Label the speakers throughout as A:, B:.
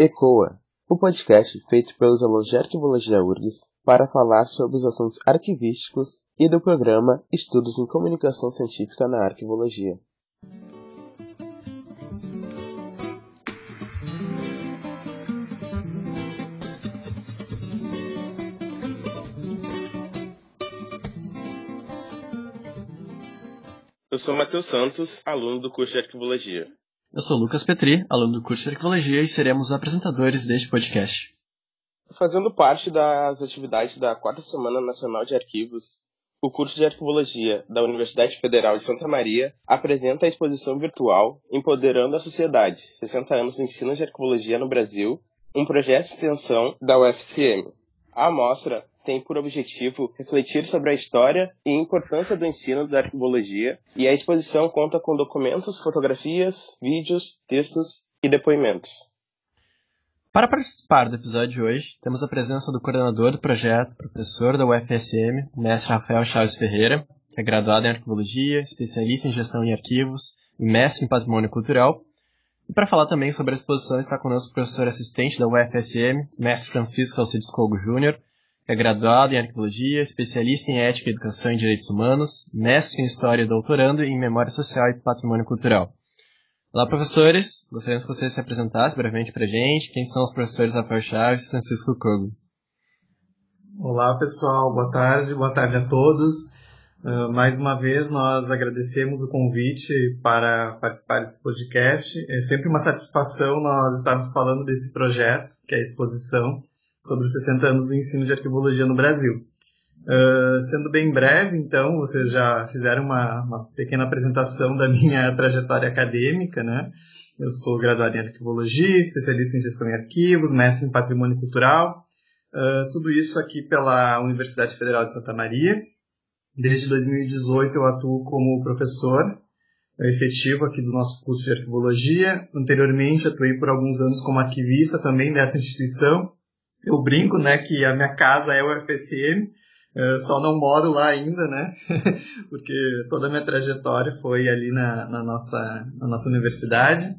A: ECOA, o podcast feito pelos alunos de Arquivologia URGS para falar sobre os assuntos arquivísticos e do programa Estudos em Comunicação Científica na Arquivologia.
B: Eu sou Matheus Santos, aluno do curso de Arquivologia.
C: Eu sou Lucas Petri, aluno do curso de Arquivologia e seremos os apresentadores deste podcast.
B: Fazendo parte das atividades da Quarta Semana Nacional de Arquivos, o curso de Arquivologia da Universidade Federal de Santa Maria apresenta a exposição virtual Empoderando a Sociedade, 60 anos do ensino de arquivologia no Brasil, um projeto de extensão da UFCM. A amostra tem por objetivo refletir sobre a história e importância do ensino da arquivologia, e a exposição conta com documentos, fotografias, vídeos, textos e depoimentos.
C: Para participar do episódio de hoje, temos a presença do coordenador do projeto, professor da UFSM, mestre Rafael Chaves Ferreira, que é graduado em arquivologia, especialista em gestão em arquivos e mestre em patrimônio cultural. E para falar também sobre a exposição está conosco o professor assistente da UFSM, mestre Francisco Alcides Cogo Júnior, é graduado em Arqueologia, especialista em Ética, Educação e Direitos Humanos, mestre em História e doutorando em Memória Social e Patrimônio Cultural. Olá, professores. Gostaríamos que vocês se apresentassem brevemente para a gente. Quem são os professores Rafael Chaves e Francisco Cogo?
D: Olá, pessoal. Boa tarde. Boa tarde a todos. Uh, mais uma vez, nós agradecemos o convite para participar desse podcast. É sempre uma satisfação nós estarmos falando desse projeto, que é a exposição, sobre os 60 anos do ensino de arquivologia no Brasil. Uh, sendo bem breve, então, vocês já fizeram uma, uma, pequena apresentação da minha trajetória acadêmica, né? Eu sou graduado em arquivologia, especialista em gestão em arquivos, mestre em patrimônio cultural, uh, tudo isso aqui pela Universidade Federal de Santa Maria. Desde 2018 eu atuo como professor efetivo aqui do nosso curso de arquivologia. Anteriormente atuei por alguns anos como arquivista também dessa instituição eu brinco, né, que a minha casa é o FSM, uh, só não moro lá ainda, né, porque toda a minha trajetória foi ali na, na, nossa, na nossa universidade.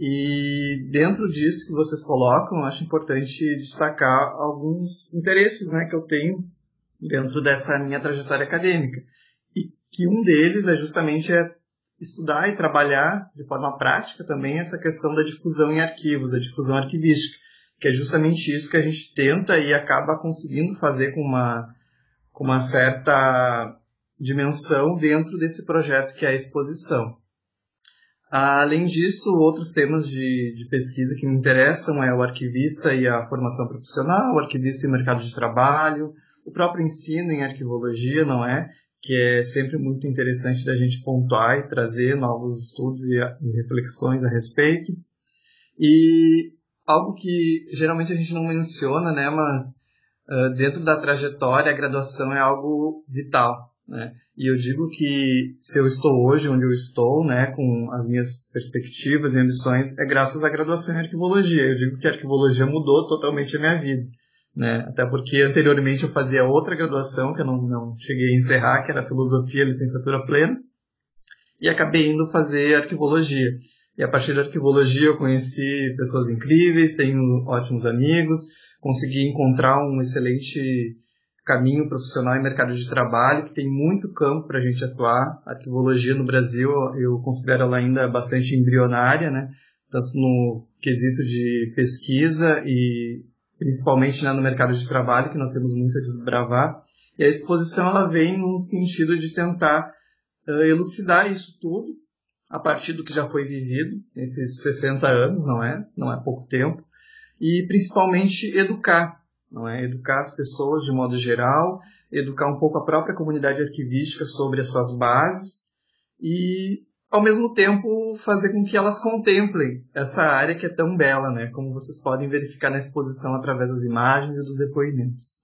D: E dentro disso que vocês colocam, acho importante destacar alguns interesses, né, que eu tenho dentro dessa minha trajetória acadêmica. E que um deles é justamente é estudar e trabalhar de forma prática também essa questão da difusão em arquivos, a difusão arquivística que é justamente isso que a gente tenta e acaba conseguindo fazer com uma, com uma certa dimensão dentro desse projeto que é a exposição. Além disso, outros temas de, de pesquisa que me interessam é o arquivista e a formação profissional, o arquivista e o mercado de trabalho, o próprio ensino em arquivologia, não é? Que é sempre muito interessante da gente pontuar e trazer novos estudos e, reflexões a respeito. E algo que geralmente a gente não menciona, né, mas uh, dentro da trajetória a graduação é algo vital, né? E eu digo que se eu estou hoje onde eu estou, né, com as minhas perspectivas e ambições, é graças à graduação em arquivologia. Eu digo que a arquivologia mudou totalmente a minha vida, né? Até porque anteriormente eu fazia outra graduação que eu não, não cheguei a encerrar, que era filosofia, licenciatura plena, e acabei indo fazer arquivologia. E a partir da arquivologia eu conheci pessoas incríveis, tenho ótimos amigos, consegui encontrar um excelente caminho profissional e mercado de trabalho, que tem muito campo para a gente atuar. A arquivologia no Brasil, eu considero ela ainda bastante embrionária, né? tanto no quesito de pesquisa e principalmente né, no mercado de trabalho, que nós temos muito a desbravar. E a exposição ela vem num sentido de tentar uh, elucidar isso tudo a partir do que já foi vivido nesses 60 anos, não é? Não é pouco tempo. E principalmente educar, não é? Educar as pessoas de modo geral, educar um pouco a própria comunidade arquivística sobre as suas bases e ao mesmo tempo fazer com que elas contemplem essa área que é tão bela, né? Como vocês podem verificar na exposição através das imagens e dos depoimentos.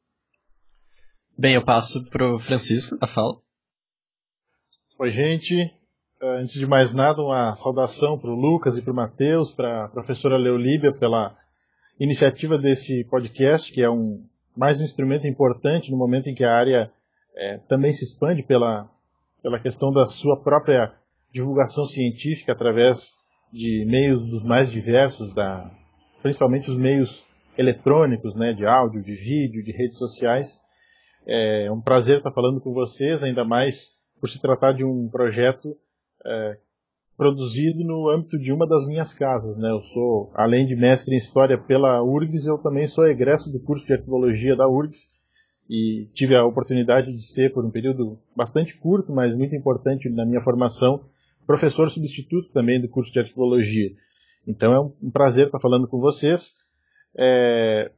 C: Bem, eu passo para o Francisco a fala.
E: Oi, gente. Eh, antes de mais nada, uma saudação para o Lucas e para o Matheus, para a professora Leolíbia pela iniciativa desse podcast, que é um mais um instrumento importante no momento em que a área é, também se expande pela, pela questão da sua própria divulgação científica através de meios dos mais diversos da, principalmente os meios eletrônicos, né, de áudio, de vídeo, de redes sociais. É um prazer estar falando com vocês, ainda mais por se tratar de um projeto é, produzido no âmbito de uma das minhas casas. Né? Eu sou, além de mestre em História pela URGS, eu também sou egresso do curso de Arqueologia da URGS e tive a oportunidade de ser, por um período bastante curto, mas muito importante na minha formação, professor substituto também do curso de Arqueologia. Então é um prazer estar falando com vocês é,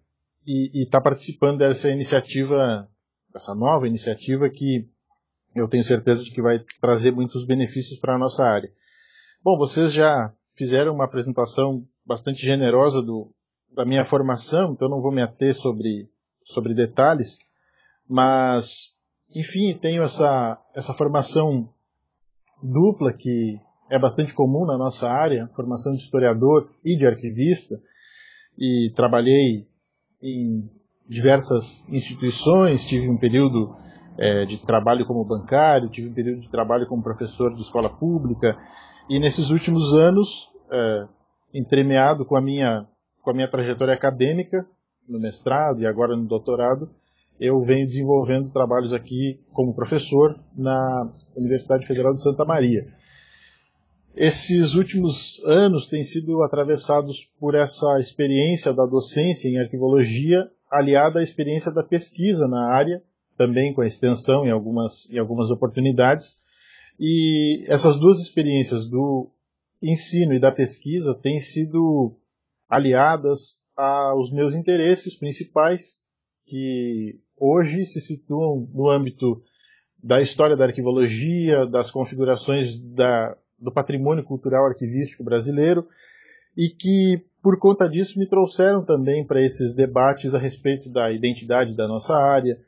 E: e estar participando dessa iniciativa, dessa nova iniciativa que eu tenho certeza de que vai trazer muitos benefícios para a nossa área. Bom, vocês já fizeram uma apresentação bastante generosa do, da minha formação, então não vou me ater sobre, sobre detalhes, mas, enfim, tenho essa, essa formação dupla que é bastante comum na nossa área, formação de historiador e de arquivista, e trabalhei em diversas instituições, tive um período é, de trabalho como bancário, tive um período de trabalho como professor de escola pública, e nesses últimos anos, é, entremeado com a minha com a minha trajetória acadêmica no mestrado e agora no doutorado, eu venho desenvolvendo trabalhos aqui como professor na Universidade Federal de Santa Maria. Esses últimos anos têm sido atravessados por essa experiência da docência em arquivologia, aliada à experiência da pesquisa na área, também com a extensão em algumas, em algumas oportunidades. E essas duas experiências do ensino e da pesquisa têm sido aliadas aos meus interesses principais, que hoje se situam no âmbito da história da arquivologia, das configurações da, do patrimônio cultural arquivístico brasileiro e que, por conta disso, me trouxeram também para esses debates a respeito da identidade da nossa área,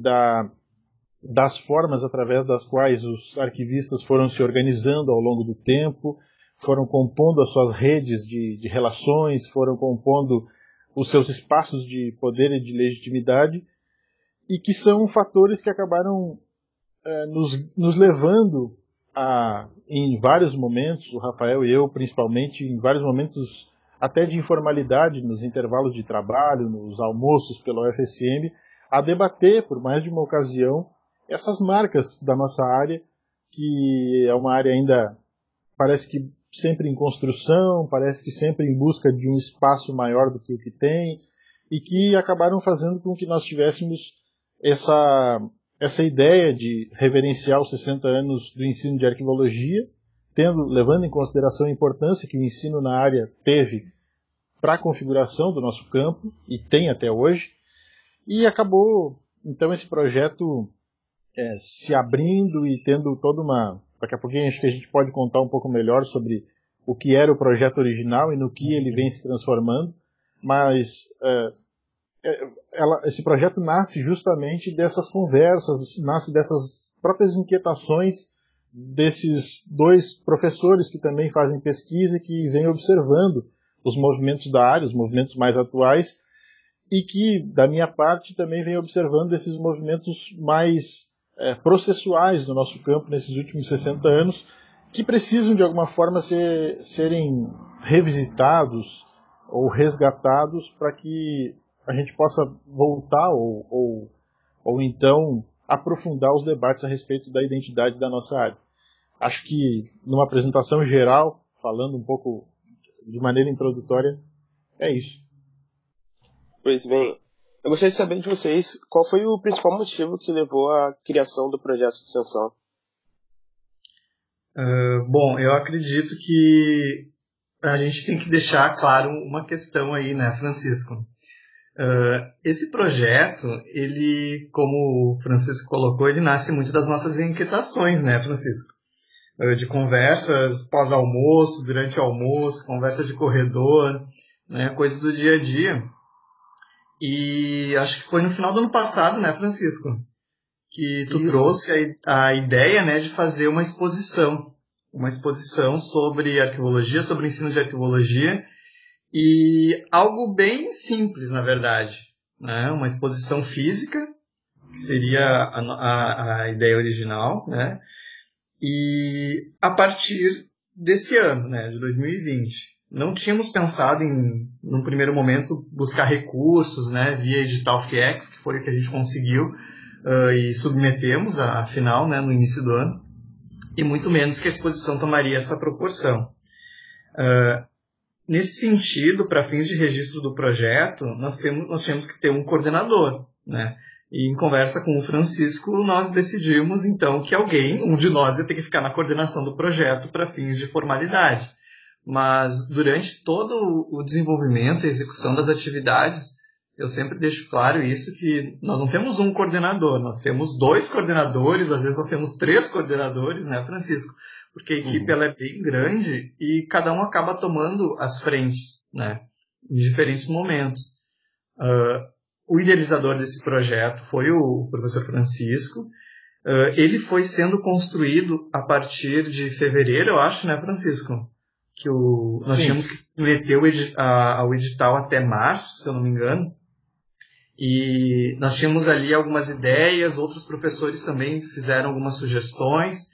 E: da, das formas através das quais os arquivistas foram se organizando ao longo do tempo, foram compondo as suas redes de, de relações, foram compondo os seus espaços de poder e de legitimidade, e que são fatores que acabaram é, nos, nos levando a, em vários momentos, o Rafael e eu principalmente, em vários momentos até de informalidade, nos intervalos de trabalho, nos almoços pela UFSM, a debater por mais de uma ocasião essas marcas da nossa área, que é uma área ainda parece que sempre em construção, parece que sempre em busca de um espaço maior do que o que tem, e que acabaram fazendo com que nós tivéssemos essa essa ideia de reverenciar os 60 anos do ensino de arquivologia, tendo, levando em consideração a importância que o ensino na área teve para a configuração do nosso campo, e tem até hoje, e acabou, então, esse projeto é, se abrindo e tendo toda uma. Daqui a pouquinho acho que a gente pode contar um pouco melhor sobre o que era o projeto original e no que ele vem se transformando, mas é, é, ela, esse projeto nasce justamente dessas conversas, nasce dessas próprias inquietações desses dois professores que também fazem pesquisa e que vêm observando os movimentos da área, os movimentos mais atuais, e que, da minha parte, também vem observando esses movimentos mais é, processuais do nosso campo nesses últimos 60 anos, que precisam, de alguma forma, ser, serem revisitados ou resgatados para que a gente possa voltar ou, ou, ou então aprofundar os debates a respeito da identidade da nossa área. Acho que numa apresentação geral, falando um pouco de maneira introdutória, é isso.
B: Pois bem, eu gostaria de saber de vocês qual foi o principal motivo que levou à criação do projeto de extensão.
D: Uh, bom, eu acredito que a gente tem que deixar claro uma questão aí, né, Francisco? Uh, esse projeto, ele, como o Francisco colocou, ele nasce muito das nossas inquietações, né, Francisco? Uh, de conversas pós-almoço, durante o almoço, conversa de corredor, né, coisas do dia a dia. E acho que foi no final do ano passado, né, Francisco? Que tu Isso. trouxe a, a ideia, né, de fazer uma exposição. Uma exposição sobre arqueologia, sobre ensino de arqueologia, e algo bem simples, na verdade. Né? Uma exposição física, que seria a, a, a ideia original, né? e a partir desse ano, né, de 2020. Não tínhamos pensado em, num primeiro momento, buscar recursos, né, via edital FIEX, que foi o que a gente conseguiu, uh, e submetemos a, a final, né, no início do ano, e muito menos que a exposição tomaria essa proporção. Uh, nesse sentido, para fins de registro do projeto, nós, temos, nós tínhamos que ter um coordenador, né, e em conversa com o Francisco, nós decidimos então que alguém, um de nós, ia ter que ficar na coordenação do projeto para fins de formalidade. Mas durante todo o desenvolvimento e execução das atividades, eu sempre deixo claro isso que nós não temos um coordenador, nós temos dois coordenadores, às vezes nós temos três coordenadores, né, Francisco? Porque a equipe uhum. é bem grande e cada um acaba tomando as frentes, né, em diferentes momentos. Uh, o idealizador desse projeto foi o professor Francisco. Uh, ele foi sendo construído a partir de fevereiro, eu acho, né, Francisco? Que o, nós Sim. tínhamos que meter o edi a, ao edital até março, se eu não me engano. E nós tínhamos ali algumas ideias, outros professores também fizeram algumas sugestões.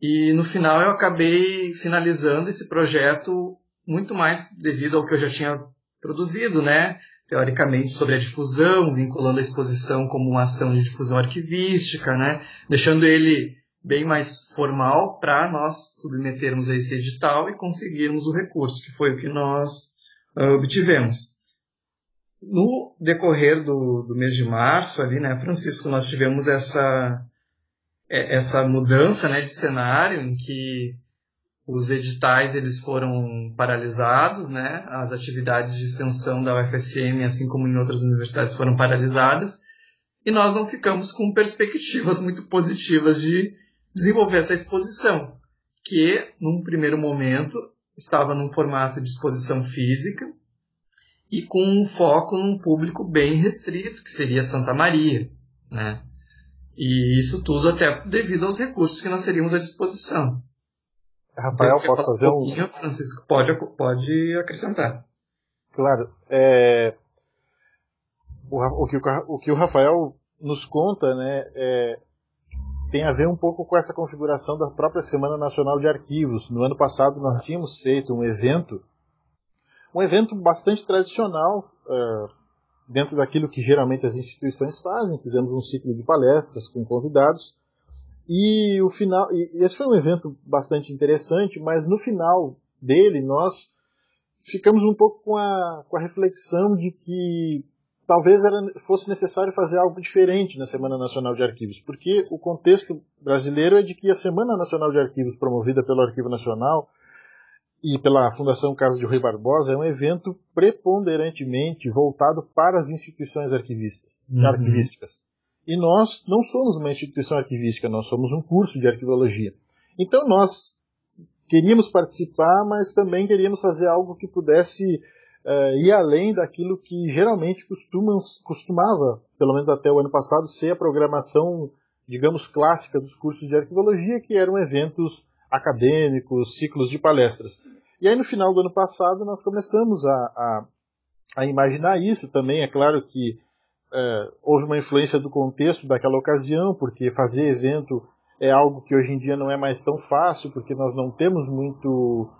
D: E no final eu acabei finalizando esse projeto muito mais devido ao que eu já tinha produzido, né? teoricamente, sobre a difusão, vinculando a exposição como uma ação de difusão arquivística, né? deixando ele bem mais formal para nós submetermos a esse edital e conseguirmos o recurso, que foi o que nós uh, obtivemos. No decorrer do, do mês de março, ali, né, Francisco, nós tivemos essa, é, essa mudança né, de cenário em que os editais eles foram paralisados, né? As atividades de extensão da UFSM, assim como em outras universidades, foram paralisadas. E nós não ficamos com perspectivas muito positivas de desenvolver essa exposição, que num primeiro momento estava num formato de exposição física e com um foco num público bem restrito, que seria Santa Maria, né? E isso tudo até devido aos recursos que nós teríamos à disposição.
E: Rafael, posso fazer um.
D: um Francisco, pode, pode acrescentar.
E: Claro. É... O, o, que o, o que o Rafael nos conta né, é, tem a ver um pouco com essa configuração da própria Semana Nacional de Arquivos. No ano passado nós tínhamos feito um evento, um evento bastante tradicional, uh, dentro daquilo que geralmente as instituições fazem. Fizemos um ciclo de palestras com convidados e o final, e esse foi um evento bastante interessante, mas no final dele nós ficamos um pouco com a, com a reflexão de que talvez era, fosse necessário fazer algo diferente na Semana Nacional de Arquivos, porque o contexto brasileiro é de que a Semana Nacional de Arquivos, promovida pelo Arquivo Nacional e pela Fundação Casa de Rui Barbosa, é um evento preponderantemente voltado para as instituições arquivistas, uhum. arquivísticas. E nós não somos uma instituição arquivística, nós somos um curso de arquivologia. Então nós queríamos participar, mas também queríamos fazer algo que pudesse uh, ir além daquilo que geralmente costumava, pelo menos até o ano passado, ser a programação, digamos, clássica dos cursos de arquivologia, que eram eventos acadêmicos, ciclos de palestras. E aí no final do ano passado nós começamos a, a, a imaginar isso também. É claro que é, houve uma influência do contexto daquela ocasião, porque fazer evento é algo que hoje em dia não é mais tão fácil, porque nós não temos muito.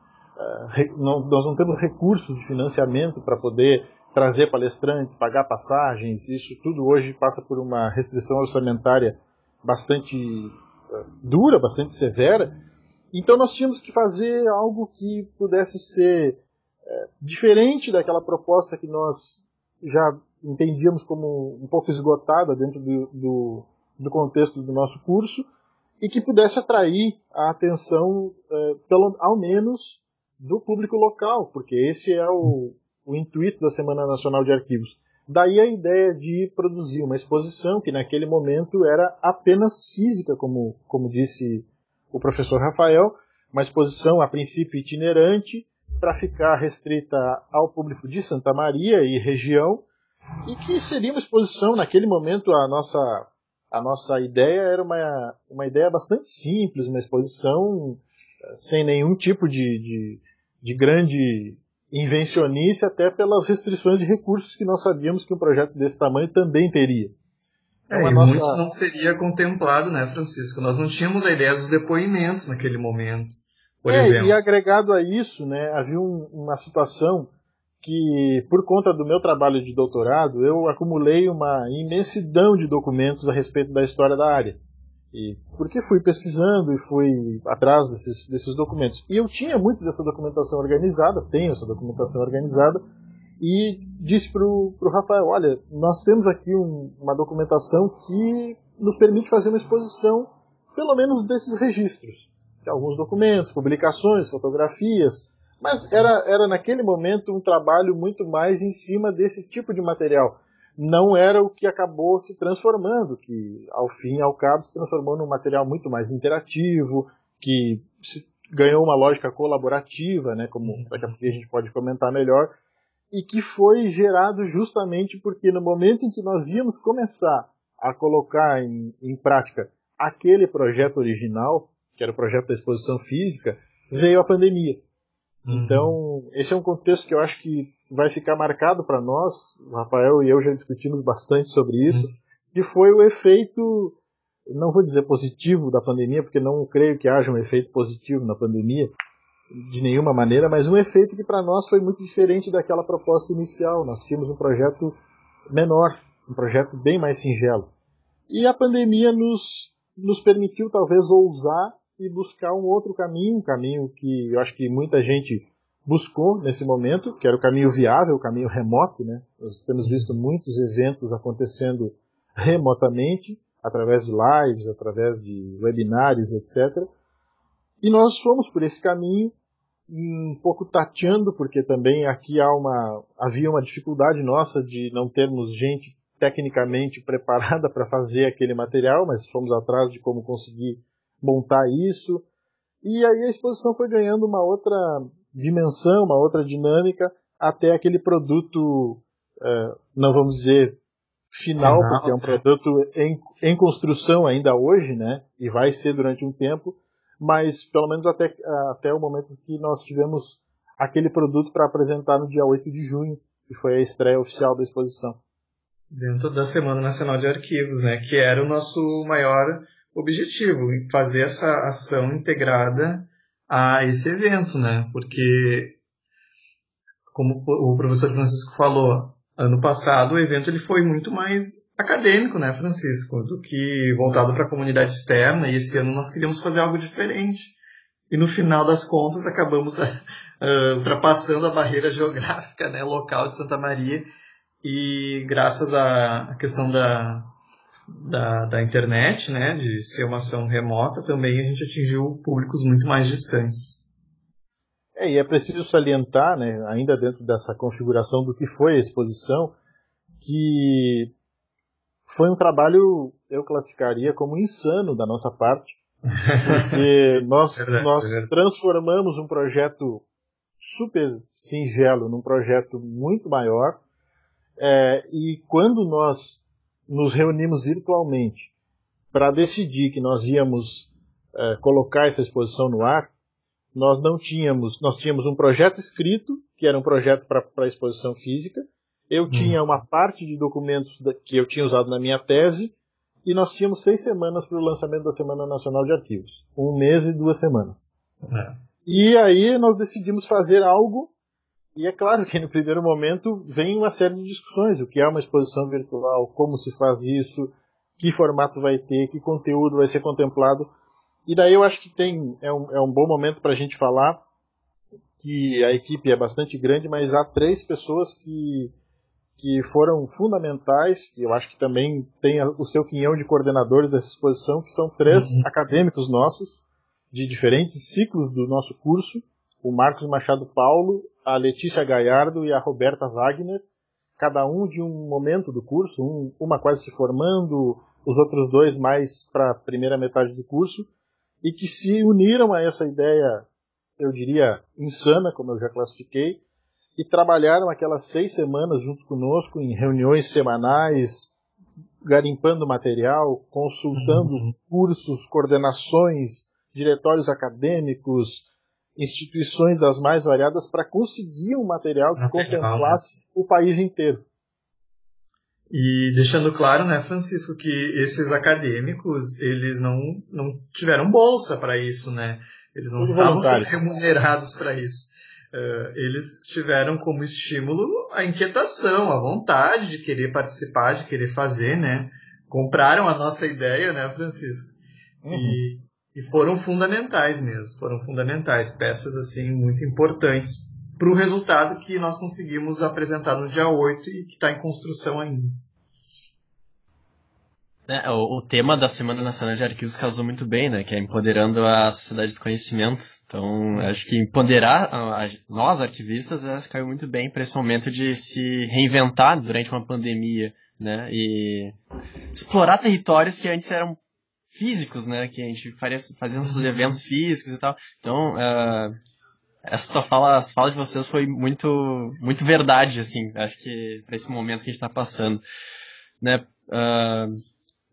E: Não, nós não temos recursos de financiamento para poder trazer palestrantes, pagar passagens, isso tudo hoje passa por uma restrição orçamentária bastante uh, dura, bastante severa. Então nós tínhamos que fazer algo que pudesse ser uh, diferente daquela proposta que nós já entendíamos como um pouco esgotada dentro do, do, do contexto do nosso curso e que pudesse atrair a atenção, é, pelo, ao menos, do público local, porque esse é o, o intuito da Semana Nacional de Arquivos. Daí a ideia de produzir uma exposição que naquele momento era apenas física, como, como disse o professor Rafael, uma exposição a princípio itinerante, para ficar restrita ao público de Santa Maria e região, e que seria uma exposição, naquele momento, a nossa, a nossa ideia era uma, uma ideia bastante simples, uma exposição eh, sem nenhum tipo de, de, de grande invencionice, até pelas restrições de recursos que nós sabíamos que um projeto desse tamanho também teria.
D: Então, é, nossa... não seria contemplado, né, Francisco? Nós não tínhamos a ideia dos depoimentos naquele momento.
E: por é, exemplo. E agregado a isso, né, havia um, uma situação que, por conta do meu trabalho de doutorado, eu acumulei uma imensidão de documentos a respeito da história da área. E porque fui pesquisando e fui atrás desses, desses documentos. E eu tinha muito dessa documentação organizada, tenho essa documentação organizada, e disse para o Rafael: olha, nós temos aqui um, uma documentação que nos permite fazer uma exposição, pelo menos desses registros. De alguns documentos, publicações, fotografias, mas era, era naquele momento um trabalho muito mais em cima desse tipo de material não era o que acabou se transformando, que ao fim e ao cabo se transformou num material muito mais interativo, que ganhou uma lógica colaborativa, né, como uhum. daqui a pouco a gente pode comentar melhor, e que foi gerado justamente porque no momento em que nós íamos começar a colocar em, em prática aquele projeto original, que era o projeto da exposição física, veio a pandemia. Uhum. Então, esse é um contexto que eu acho que vai ficar marcado para nós, o Rafael e eu já discutimos bastante sobre isso, que foi o efeito, não vou dizer positivo da pandemia, porque não creio que haja um efeito positivo na pandemia, de nenhuma maneira, mas um efeito que para nós foi muito diferente daquela proposta inicial. Nós tínhamos um projeto menor, um projeto bem mais singelo. E a pandemia nos, nos permitiu talvez ousar e buscar um outro caminho, um caminho que eu acho que muita gente buscou nesse momento, que era o caminho viável, o caminho remoto, né? Nós temos visto muitos eventos acontecendo remotamente, através de lives, através de webinários, etc. E nós fomos por esse caminho, um pouco tateando, porque também aqui há uma, havia uma dificuldade nossa de não termos gente tecnicamente preparada para fazer aquele material, mas fomos atrás de como conseguir montar isso. E aí a exposição foi ganhando uma outra dimensão, uma outra dinâmica, até aquele produto, uh, não vamos dizer final, final, porque é um produto em, em construção ainda hoje, né? E vai ser durante um tempo, mas pelo menos até, até o momento que nós tivemos aquele produto para apresentar no dia 8 de junho, que foi a estreia oficial da exposição.
D: Dentro da Semana Nacional de Arquivos, né? Que era o nosso maior objetivo, fazer essa ação integrada a esse evento, né? Porque, como o professor Francisco falou, ano passado o evento ele foi muito mais acadêmico, né, Francisco, do que voltado para a comunidade externa, e esse ano nós queríamos fazer algo diferente. E no final das contas acabamos uh, ultrapassando a barreira geográfica, né, local de Santa Maria, e graças à questão da, da, da internet, né, de ser uma ação remota, também a gente atingiu públicos muito mais distantes.
E: É, e é preciso salientar, né, ainda dentro dessa configuração do que foi a exposição, que foi um trabalho, eu classificaria como insano da nossa parte, porque nós, verdade, nós verdade. transformamos um projeto super singelo num projeto muito maior, é, e quando nós nos reunimos virtualmente para decidir que nós íamos é, colocar essa exposição no ar, nós não tínhamos, nós tínhamos um projeto escrito, que era um projeto para a exposição física, eu uhum. tinha uma parte de documentos que eu tinha usado na minha tese, e nós tínhamos seis semanas para o lançamento da Semana Nacional de Arquivos. Um mês e duas semanas. É. E aí nós decidimos fazer algo e é claro que no primeiro momento vem uma série de discussões: o que é uma exposição virtual, como se faz isso, que formato vai ter, que conteúdo vai ser contemplado. E daí eu acho que tem é um, é um bom momento para a gente falar que a equipe é bastante grande, mas há três pessoas que, que foram fundamentais, que eu acho que também tem o seu quinhão de coordenadores dessa exposição, que são três uhum. acadêmicos nossos, de diferentes ciclos do nosso curso, o Marcos Machado Paulo, a Letícia Gaiardo e a Roberta Wagner, cada um de um momento do curso, um, uma quase se formando, os outros dois mais para a primeira metade do curso, e que se uniram a essa ideia, eu diria, insana, como eu já classifiquei, e trabalharam aquelas seis semanas junto conosco em reuniões semanais, garimpando material, consultando uhum. cursos, coordenações, diretórios acadêmicos, instituições das mais variadas para conseguir um material que contemplasse o país inteiro.
D: E deixando claro, né, Francisco, que esses acadêmicos, eles não, não tiveram bolsa para isso, né? Eles não estavam sendo remunerados para isso. Uh, eles tiveram como estímulo a inquietação, a vontade de querer participar, de querer fazer, né? Compraram a nossa ideia, né, Francisco? Uhum. E, e foram fundamentais mesmo, foram fundamentais, peças assim muito importantes para o resultado que nós conseguimos apresentar no dia 8 e que está em construção ainda.
C: É, o, o, tema da Semana Nacional de Arquivos casou muito bem, né? Que é empoderando a sociedade do conhecimento. Então, acho que empoderar a, a, nós, arquivistas, é, caiu muito bem para esse momento de se reinventar durante uma pandemia, né? E explorar territórios que antes eram físicos, né? Que a gente faria, fazia os eventos físicos e tal. Então, uh, essa tua fala, as falas de vocês foi muito, muito verdade, assim, acho que para esse momento que a gente está passando, né? Uh,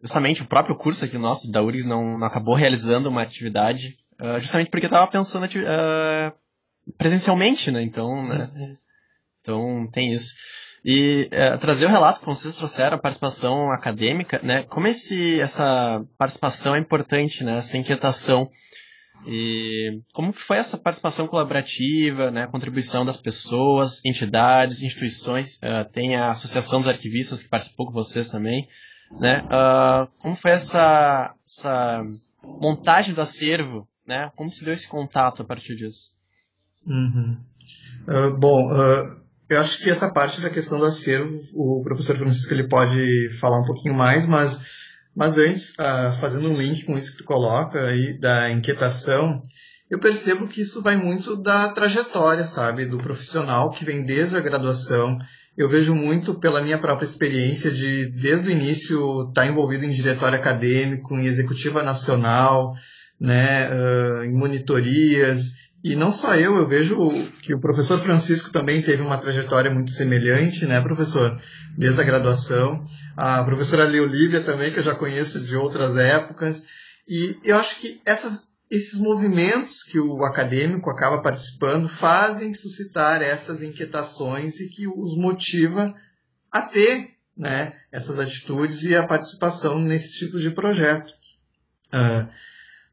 C: justamente o próprio curso aqui nosso da URGS não, não acabou realizando uma atividade, uh, justamente porque estava pensando presencialmente, né? Então, né? Uhum. Então tem isso. E uh, trazer o relato como vocês trouxeram, a participação acadêmica, né? Como esse, essa participação é importante, né? Essa inquietação e como foi essa participação colaborativa, né, contribuição das pessoas, entidades, instituições, uh, tem a Associação dos Arquivistas que participou com vocês também, né? Uh, como foi essa, essa montagem do acervo, né? Como se deu esse contato a partir disso?
D: Uhum. Uh, bom, eu acho que essa parte da questão do acervo, o professor Francisco ele pode falar um pouquinho mais, mas mas antes, uh, fazendo um link com isso que tu coloca aí, da inquietação, eu percebo que isso vai muito da trajetória, sabe, do profissional que vem desde a graduação. Eu vejo muito pela minha própria experiência de, desde o início, estar tá envolvido em diretório acadêmico, em executiva nacional, né, uh, em monitorias, e não só eu, eu vejo que o professor Francisco também teve uma trajetória muito semelhante, né, professor? Desde a graduação. A professora Leolívia também, que eu já conheço de outras épocas. E eu acho que essas, esses movimentos que o acadêmico acaba participando fazem suscitar essas inquietações e que os motiva a ter né, essas atitudes e a participação nesse tipo de projeto. Uh,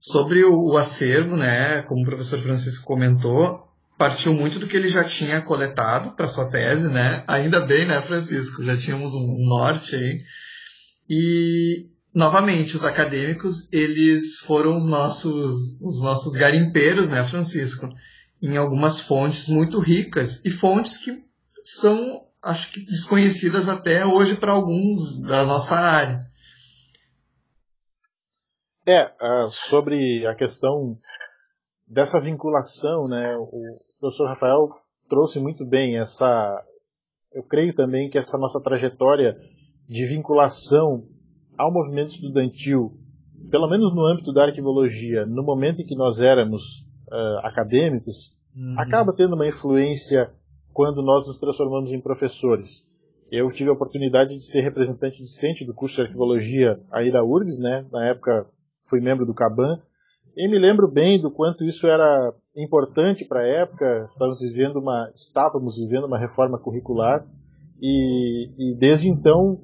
D: Sobre o, o acervo, né, como o professor Francisco comentou, partiu muito do que ele já tinha coletado para sua tese, né? Ainda bem, né, Francisco? Já tínhamos um, norte aí. E novamente, os acadêmicos, eles foram os nossos os nossos garimpeiros, né, Francisco, em algumas fontes muito ricas e fontes que são acho que desconhecidas até hoje para alguns da nossa área.
E: É, uh, sobre a questão dessa vinculação, né, o professor Rafael trouxe muito bem essa. Eu creio também que essa nossa trajetória de vinculação ao movimento estudantil, pelo menos no âmbito da arquivologia, no momento em que nós éramos uh, acadêmicos, uhum. acaba tendo uma influência quando nós nos transformamos em professores. Eu tive a oportunidade de ser representante discente do curso de arquivologia aí da URGS, né? Na época fui membro do Caban, e me lembro bem do quanto isso era importante para a época. Estávamos vivendo uma, estávamos vivendo uma reforma curricular e, e desde então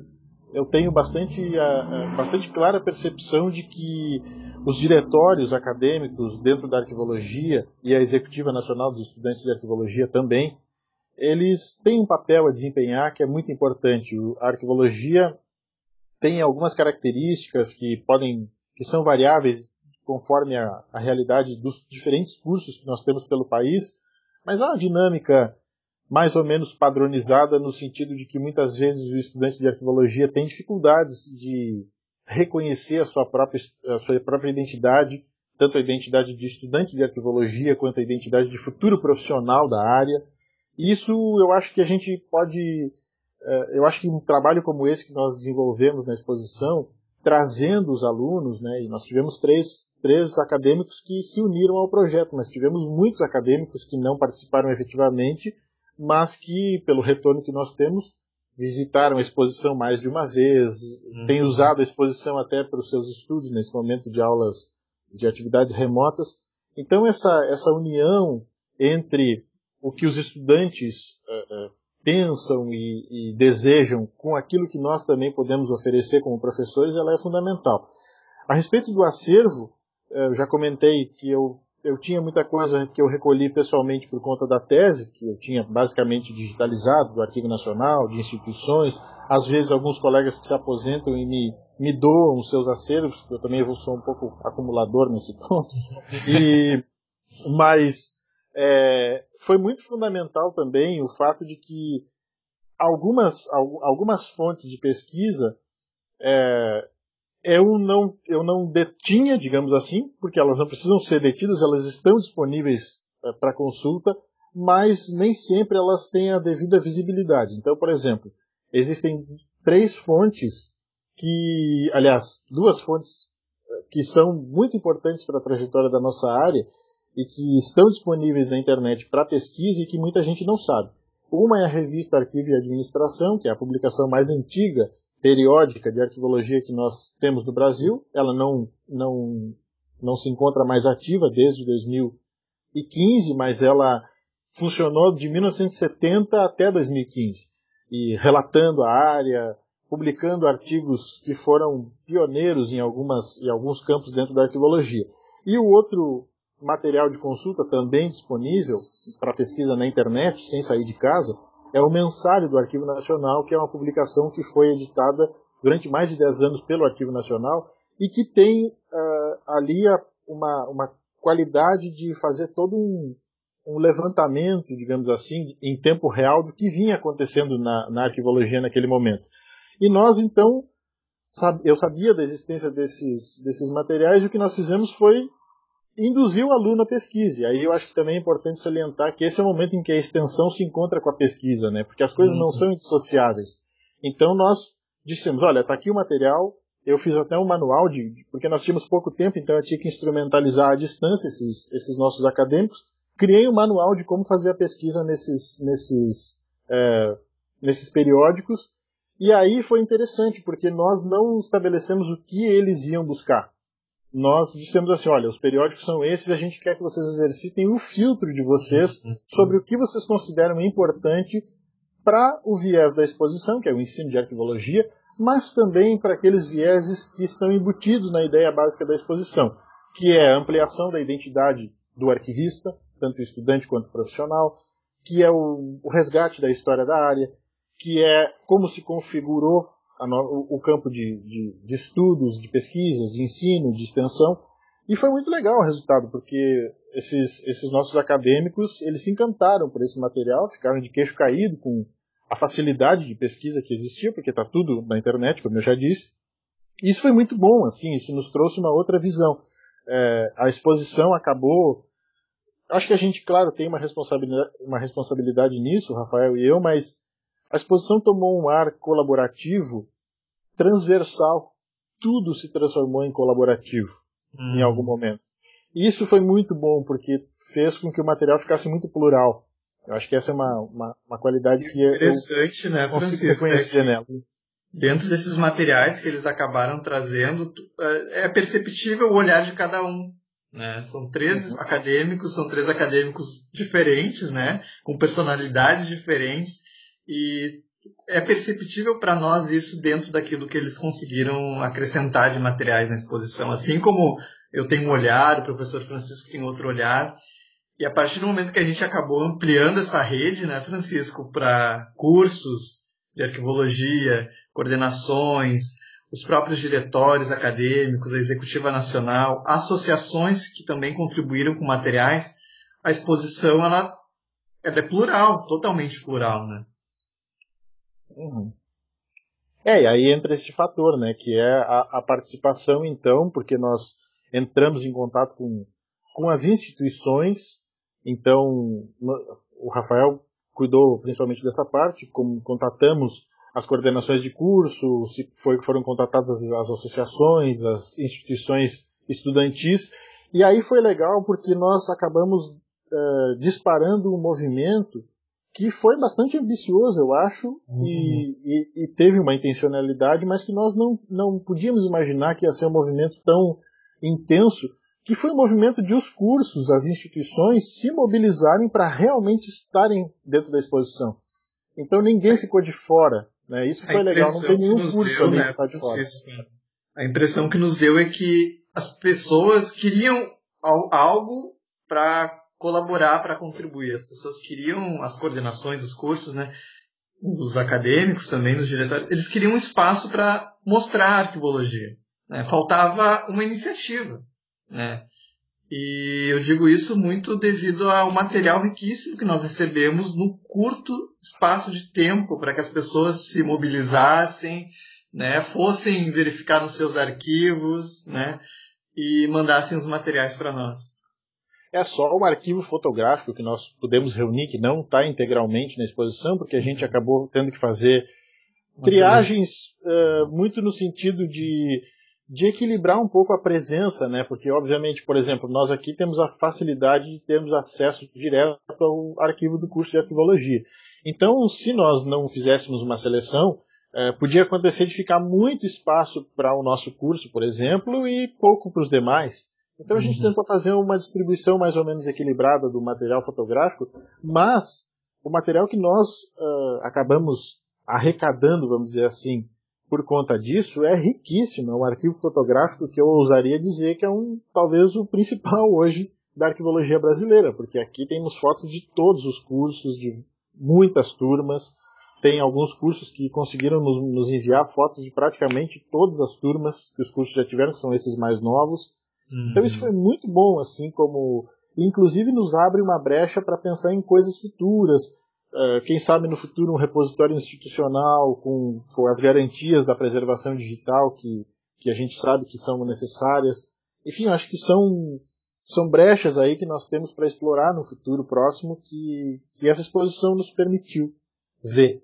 E: eu tenho bastante, bastante clara percepção de que os diretórios acadêmicos dentro da arquivologia e a Executiva Nacional dos Estudantes de Arquivologia também, eles têm um papel a desempenhar que é muito importante. A arquivologia tem algumas características que podem que são variáveis conforme a, a realidade dos diferentes cursos que nós temos pelo país, mas há uma dinâmica mais ou menos padronizada no sentido de que muitas vezes o estudante de arquivologia tem dificuldades de reconhecer a sua própria, a sua própria identidade, tanto a identidade de estudante de arquivologia quanto a identidade de futuro profissional da área. Isso eu acho que a gente pode, eh, eu acho que um trabalho como esse que nós desenvolvemos na exposição trazendo os alunos, né, e nós tivemos três, três acadêmicos que se uniram ao projeto, mas tivemos muitos acadêmicos que não participaram efetivamente, mas que, pelo retorno que nós temos, visitaram a exposição mais de uma vez, uhum. têm usado a exposição até para os seus estudos nesse momento de aulas de atividades remotas. Então, essa, essa união entre o que os estudantes uh, uh, pensam e, e, desejam com aquilo que nós também podemos oferecer como professores, ela é fundamental. A respeito do acervo, eh, eu já comentei que eu, eu tinha muita coisa que eu recolhi pessoalmente por conta da tese, que eu tinha basicamente digitalizado do Arquivo Nacional, de instituições, às vezes alguns colegas que se aposentam e me, me doam os seus acervos, eu também sou um pouco acumulador nesse ponto, e, mas é, foi muito fundamental também o fato de que algumas, algumas fontes de pesquisa é, eu, não, eu não detinha, digamos assim, porque elas não precisam ser detidas, elas estão disponíveis é, para consulta, mas nem sempre elas têm a devida visibilidade. Então, por exemplo, existem três fontes que, aliás, duas fontes é, que são muito importantes para a trajetória da nossa área, e que estão disponíveis na internet para pesquisa e que muita gente não sabe. Uma é a revista Arquivo e Administração, que é a publicação mais antiga, periódica de arquivologia que nós temos no Brasil. Ela não, não, não se encontra mais ativa desde 2015, mas ela funcionou de 1970 até 2015, e relatando a área, publicando artigos que foram pioneiros em, algumas, em alguns campos dentro da arquivologia. E o outro material de consulta também disponível para pesquisa na internet, sem sair de casa, é o Mensário do Arquivo Nacional, que é uma publicação que foi editada durante mais de 10 anos pelo Arquivo Nacional e que tem uh, ali a, uma, uma qualidade de fazer todo um, um, levantamento, digamos assim, em tempo real do que vinha acontecendo na, na arquivologia naquele momento. E nós, então, eu sabia da existência desses, desses materiais e o que nós fizemos foi induzir o aluno à pesquisa. E aí eu acho que também é importante salientar que esse é o momento em que a extensão se encontra com a pesquisa, né? Porque as coisas não são indissociáveis. Então nós dissemos, olha, está aqui o material, eu fiz até um manual, de, de, porque nós tínhamos pouco tempo, então eu tinha que instrumentalizar à distância esses, esses nossos acadêmicos. Criei um manual de como fazer a pesquisa nesses, nesses, é, nesses periódicos. E aí foi interessante, porque nós não estabelecemos o que eles iam buscar nós dissemos assim, olha, os periódicos são esses a gente quer que vocês exercitem o filtro de vocês sobre o que vocês consideram importante para o viés da exposição, que é o ensino de arquivologia, mas também para aqueles vieses que estão embutidos na ideia básica da exposição, que é a ampliação da identidade do arquivista, tanto estudante quanto profissional, que é o, o resgate da história da área, que é como se configurou no, o, campo de, de, de, estudos, de pesquisas, de ensino, de extensão. E foi muito legal o resultado, porque esses, esses nossos acadêmicos eles se encantaram por esse material, ficaram de queixo caído com a facilidade de pesquisa que existia, porque está tudo na internet, como eu já disse. E isso foi muito bom, assim, isso nos trouxe uma outra visão. É, a exposição acabou. Acho que a gente, claro, tem uma responsabilidade, uma responsabilidade nisso, Rafael e eu, mas a exposição tomou um ar colaborativo, transversal. Tudo se transformou em colaborativo hum. em algum momento. E isso foi muito bom, porque fez com que o material ficasse muito plural. Eu acho que essa é uma, uma, uma qualidade que
D: Interessante,
E: eu
D: né,
E: consigo reconhecer é nela.
D: Dentro desses materiais que eles acabaram trazendo, é, é perceptível o olhar de cada um. Né? São três uhum. acadêmicos, são três acadêmicos diferentes, né? com personalidades diferentes, e é perceptível para nós isso dentro daquilo que eles conseguiram acrescentar de materiais na exposição. Assim como eu tenho um olhar, o professor Francisco tem outro olhar. E a partir do momento que a gente acabou ampliando essa rede, né, Francisco, para cursos de arquivologia, coordenações, os próprios diretórios acadêmicos, a executiva nacional, associações que também contribuíram com materiais, a exposição ela, ela é plural, totalmente plural, né?
E: Uhum. É, e aí entra esse fator, né, que é a, a, participação, então, porque nós entramos em contato com, com as instituições, então o Rafael cuidou principalmente dessa parte, como contatamos as coordenações de curso, se foi, foram contatadas as, as associações, as instituições estudantis, e aí foi legal porque nós acabamos uh, disparando um movimento que foi bastante ambicioso, eu acho, uhum. e, e, e, teve uma intencionalidade, mas que nós não, não podíamos imaginar que ia ser um movimento tão intenso, que foi o um movimento de os cursos, as instituições se mobilizarem para realmente estarem dentro da exposição. Então ninguém ficou de fora. Né? Isso foi legal, não tem nenhum curso deu, né, que tá de fora.
D: A impressão que nos deu é que as pessoas queriam algo para colaborar, para contribuir. As pessoas queriam as coordenações dos cursos, né? os acadêmicos também, os diretórios, eles queriam um espaço para mostrar a arquivologia. Né? Faltava uma iniciativa. Né? E eu digo isso muito devido ao material riquíssimo que nós recebemos no curto espaço de tempo para que as pessoas se mobilizassem, né, fossem verificar nos seus arquivos, né, e mandassem os materiais para nós.
E: É só o arquivo fotográfico que nós podemos reunir, que não está integralmente na exposição, porque a gente acabou tendo que fazer triagens uh, muito no sentido de de equilibrar um pouco a presença, né? Porque, obviamente, por exemplo, nós aqui temos a facilidade de termos acesso direto ao arquivo do curso de arquivologia. Então, se nós não fizéssemos uma seleção, é, podia acontecer de ficar muito espaço para o nosso curso, por exemplo, e pouco para os demais. Então a gente uhum. tentou fazer uma distribuição mais ou menos equilibrada do material fotográfico, mas o material que nós uh, acabamos arrecadando, vamos dizer assim, por conta disso, é riquíssimo. É um arquivo fotográfico que eu ousaria dizer que é um talvez o principal hoje da arquivologia brasileira, porque aqui temos fotos de todos os cursos, de muitas turmas. Tem alguns cursos que conseguiram nos, nos enviar fotos de praticamente todas as turmas que os cursos já tiveram, que são esses mais novos. Uhum. Então isso foi muito bom, assim como inclusive nos abre uma brecha para pensar em coisas futuras, é, quem sabe no futuro um repositório institucional com, com as garantias da preservação digital que, que a gente sabe que são necessárias. Enfim, acho que são, são brechas aí que nós temos para explorar no futuro próximo que, que essa exposição nos permitiu ver.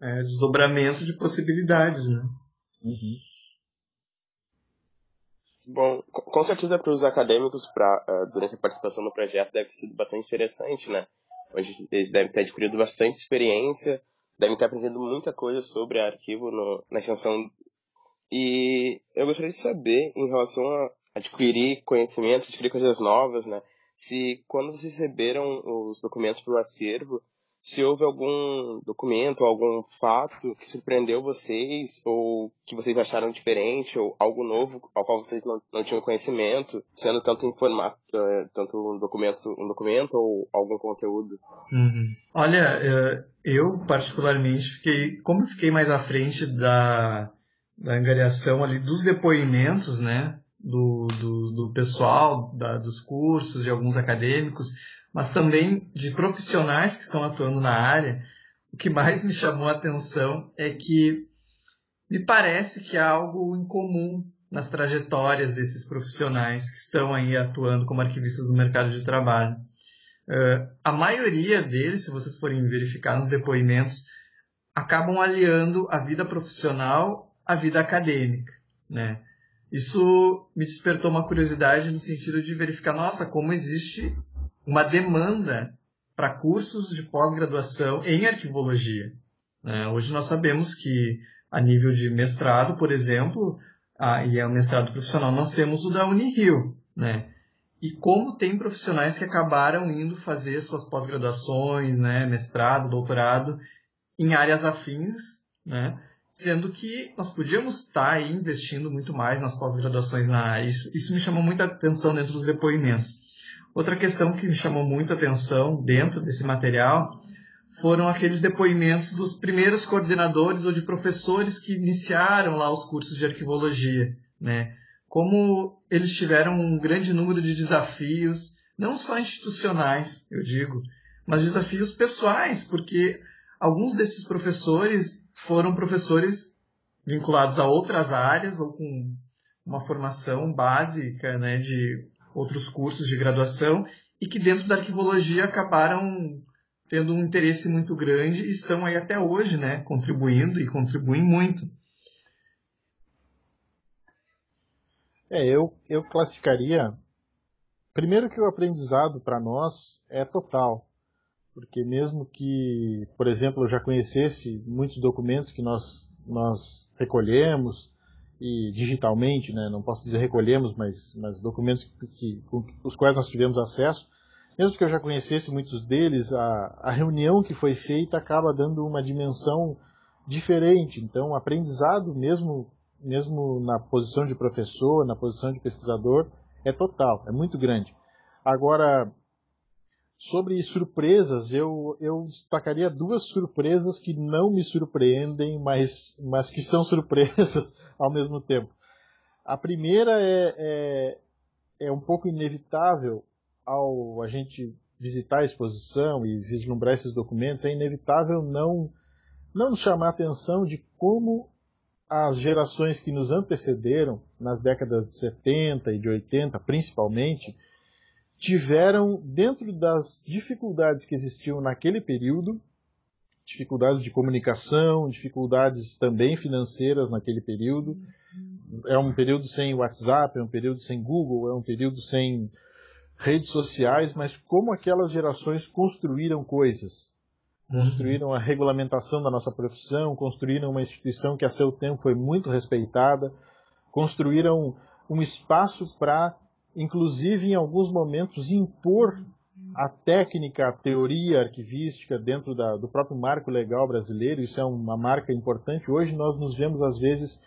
D: É, desdobramento de possibilidades, né? Uhum.
B: Bom, com certeza para os acadêmicos, pra, uh, durante a participação no projeto, deve ter sido bastante interessante, né? Hoje eles devem ter adquirido bastante experiência, devem ter aprendido muita coisa sobre arquivo no, na extensão. E eu gostaria de saber, em relação a adquirir conhecimento, adquirir coisas novas, né? Se quando vocês receberam os documentos para o acervo, se houve algum documento, algum fato que surpreendeu vocês, ou que vocês acharam diferente, ou algo novo ao qual vocês não, não tinham conhecimento, sendo tanto em formato, uh, tanto um documento, um documento ou algum conteúdo.
D: Uhum. Olha, é, eu particularmente fiquei, como eu fiquei mais à frente da, da angariação ali dos depoimentos, né, do, do, do pessoal, da, dos cursos, de alguns acadêmicos, mas também de profissionais que estão atuando na área, o que mais me chamou a atenção é que me parece que há algo em comum nas trajetórias desses profissionais que estão aí atuando como arquivistas no mercado de trabalho. Uh, a maioria deles, se vocês forem verificar nos depoimentos, acabam aliando a vida profissional à vida acadêmica, né? Isso me despertou uma curiosidade no sentido de verificar, nossa, como existe uma demanda para cursos de pós-graduação em arquivologia. É, hoje nós sabemos que, a nível de mestrado, por exemplo, a, e é o mestrado profissional, nós temos o da Unirio. Né? E como tem profissionais que acabaram indo fazer suas pós-graduações, né, mestrado, doutorado, em áreas afins, né? sendo que nós podíamos estar aí investindo muito mais nas pós-graduações na área. Isso, isso me chamou muita atenção dentro dos depoimentos. Outra questão que me chamou muito a atenção dentro desse material foram aqueles depoimentos dos primeiros coordenadores ou de professores que iniciaram lá os cursos de arquivologia, né? Como eles tiveram um grande número de desafios, não só institucionais, eu digo, mas desafios pessoais, porque alguns desses professores foram professores vinculados a outras áreas ou com uma formação básica, né, de outros cursos de graduação e que dentro da arquivologia acabaram tendo um interesse muito grande e estão aí até hoje, né, contribuindo e contribuem muito.
E: É, eu, eu classificaria. Primeiro que o aprendizado para nós é total, porque mesmo que, por exemplo, eu já conhecesse muitos documentos que nós, nós recolhemos, e digitalmente, né, não posso dizer recolhemos, mas, mas documentos que, com os quais nós tivemos acesso, mesmo que eu já conhecesse muitos deles, a, a reunião que foi feita acaba dando uma dimensão diferente. Então, aprendizado, mesmo, mesmo na posição de professor, na posição de pesquisador, é total, é muito grande. Agora, sobre surpresas, eu, eu destacaria duas surpresas que não me surpreendem, mas, mas que são surpresas ao mesmo tempo. A primeira é, é, é um pouco inevitável ao a gente visitar a exposição e vislumbrar esses documentos, é inevitável não, não chamar a atenção de como as gerações que nos antecederam, nas décadas de 70 e de 80 principalmente, tiveram, dentro das dificuldades que existiam naquele período, dificuldades de comunicação, dificuldades também financeiras naquele período. É um período sem WhatsApp, é um período sem Google, é um período sem redes sociais, mas como aquelas gerações construíram coisas. Construíram a regulamentação da nossa profissão, construíram uma instituição que a seu tempo foi muito respeitada, construíram um espaço para, inclusive em alguns momentos, impor a técnica, a teoria arquivística dentro da, do próprio marco legal brasileiro. Isso é uma marca importante. Hoje nós nos vemos, às vezes,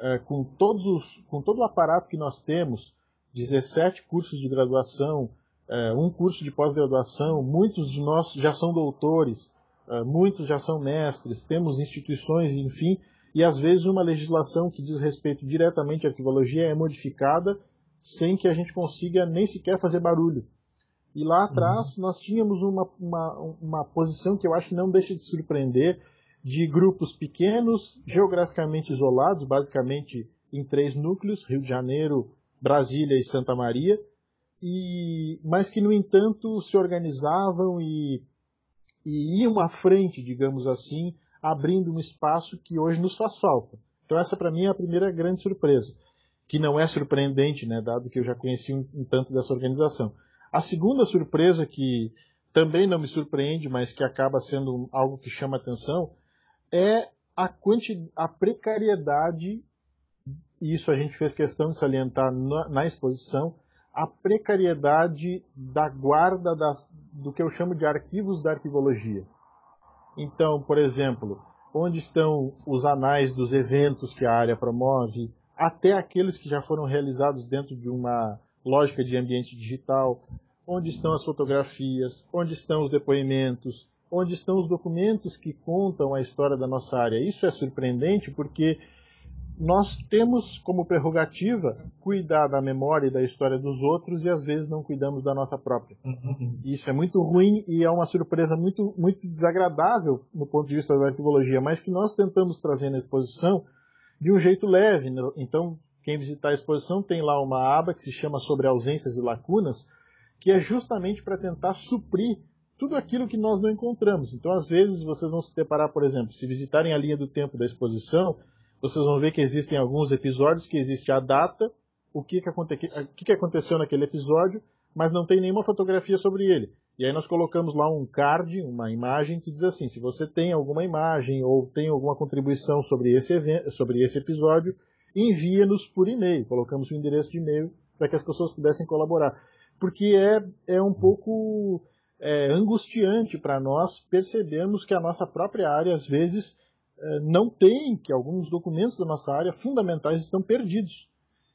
E: é, com, todos os, com todo o aparato que nós temos, 17 cursos de graduação, é, um curso de pós-graduação, muitos de nós já são doutores, é, muitos já são mestres, temos instituições, enfim, e às vezes uma legislação que diz respeito diretamente à arquivologia é modificada sem que a gente consiga nem sequer fazer barulho. E lá atrás uhum. nós tínhamos uma, uma, uma posição que eu acho que não deixa de surpreender, de grupos pequenos, geograficamente isolados, basicamente em três núcleos, Rio de Janeiro, Brasília e Santa Maria, e, mas que, no entanto, se organizavam e, e iam à frente, digamos assim, abrindo um espaço que hoje nos faz falta. Então essa para mim é a primeira grande surpresa, que não é surpreendente, né, dado que eu já conheci um, um tanto dessa organização. A segunda surpresa que também não me surpreende, mas que acaba sendo algo que chama atenção, é a, quanti, a precariedade e isso a gente fez questão de salientar na, na exposição, a precariedade da guarda do que eu chamo de arquivos da arquivologia. Então, por exemplo, onde estão os anais dos eventos que a área promove, até aqueles que já foram realizados dentro de uma lógica de ambiente digital, onde estão as fotografias, onde estão os depoimentos, onde estão os documentos que contam a história da nossa área. Isso é surpreendente porque nós temos como prerrogativa cuidar da memória e da história dos outros e às vezes não cuidamos da nossa própria. Uhum. Isso é muito ruim e é uma surpresa muito, muito desagradável no ponto de vista da arquivologia, mas que nós tentamos trazer na exposição de um jeito leve. Né? Então, quem visitar a exposição tem lá uma aba que se chama Sobre Ausências e Lacunas, que é justamente para tentar suprir tudo aquilo que nós não encontramos. Então, às vezes, vocês vão se deparar, por exemplo, se visitarem a linha do tempo da exposição, vocês vão ver que existem alguns episódios que existe a data, o que, que, aconte... o que, que aconteceu naquele episódio, mas não tem nenhuma fotografia sobre ele. E aí nós colocamos lá um card, uma imagem que diz assim: se você tem alguma imagem ou tem alguma contribuição sobre esse, evento, sobre esse episódio, envia-nos por e-mail. Colocamos o endereço de e-mail para que as pessoas pudessem colaborar. Porque é, é um pouco é, angustiante para nós percebermos que a nossa própria área, às vezes, é, não tem, que alguns documentos da nossa área fundamentais estão perdidos.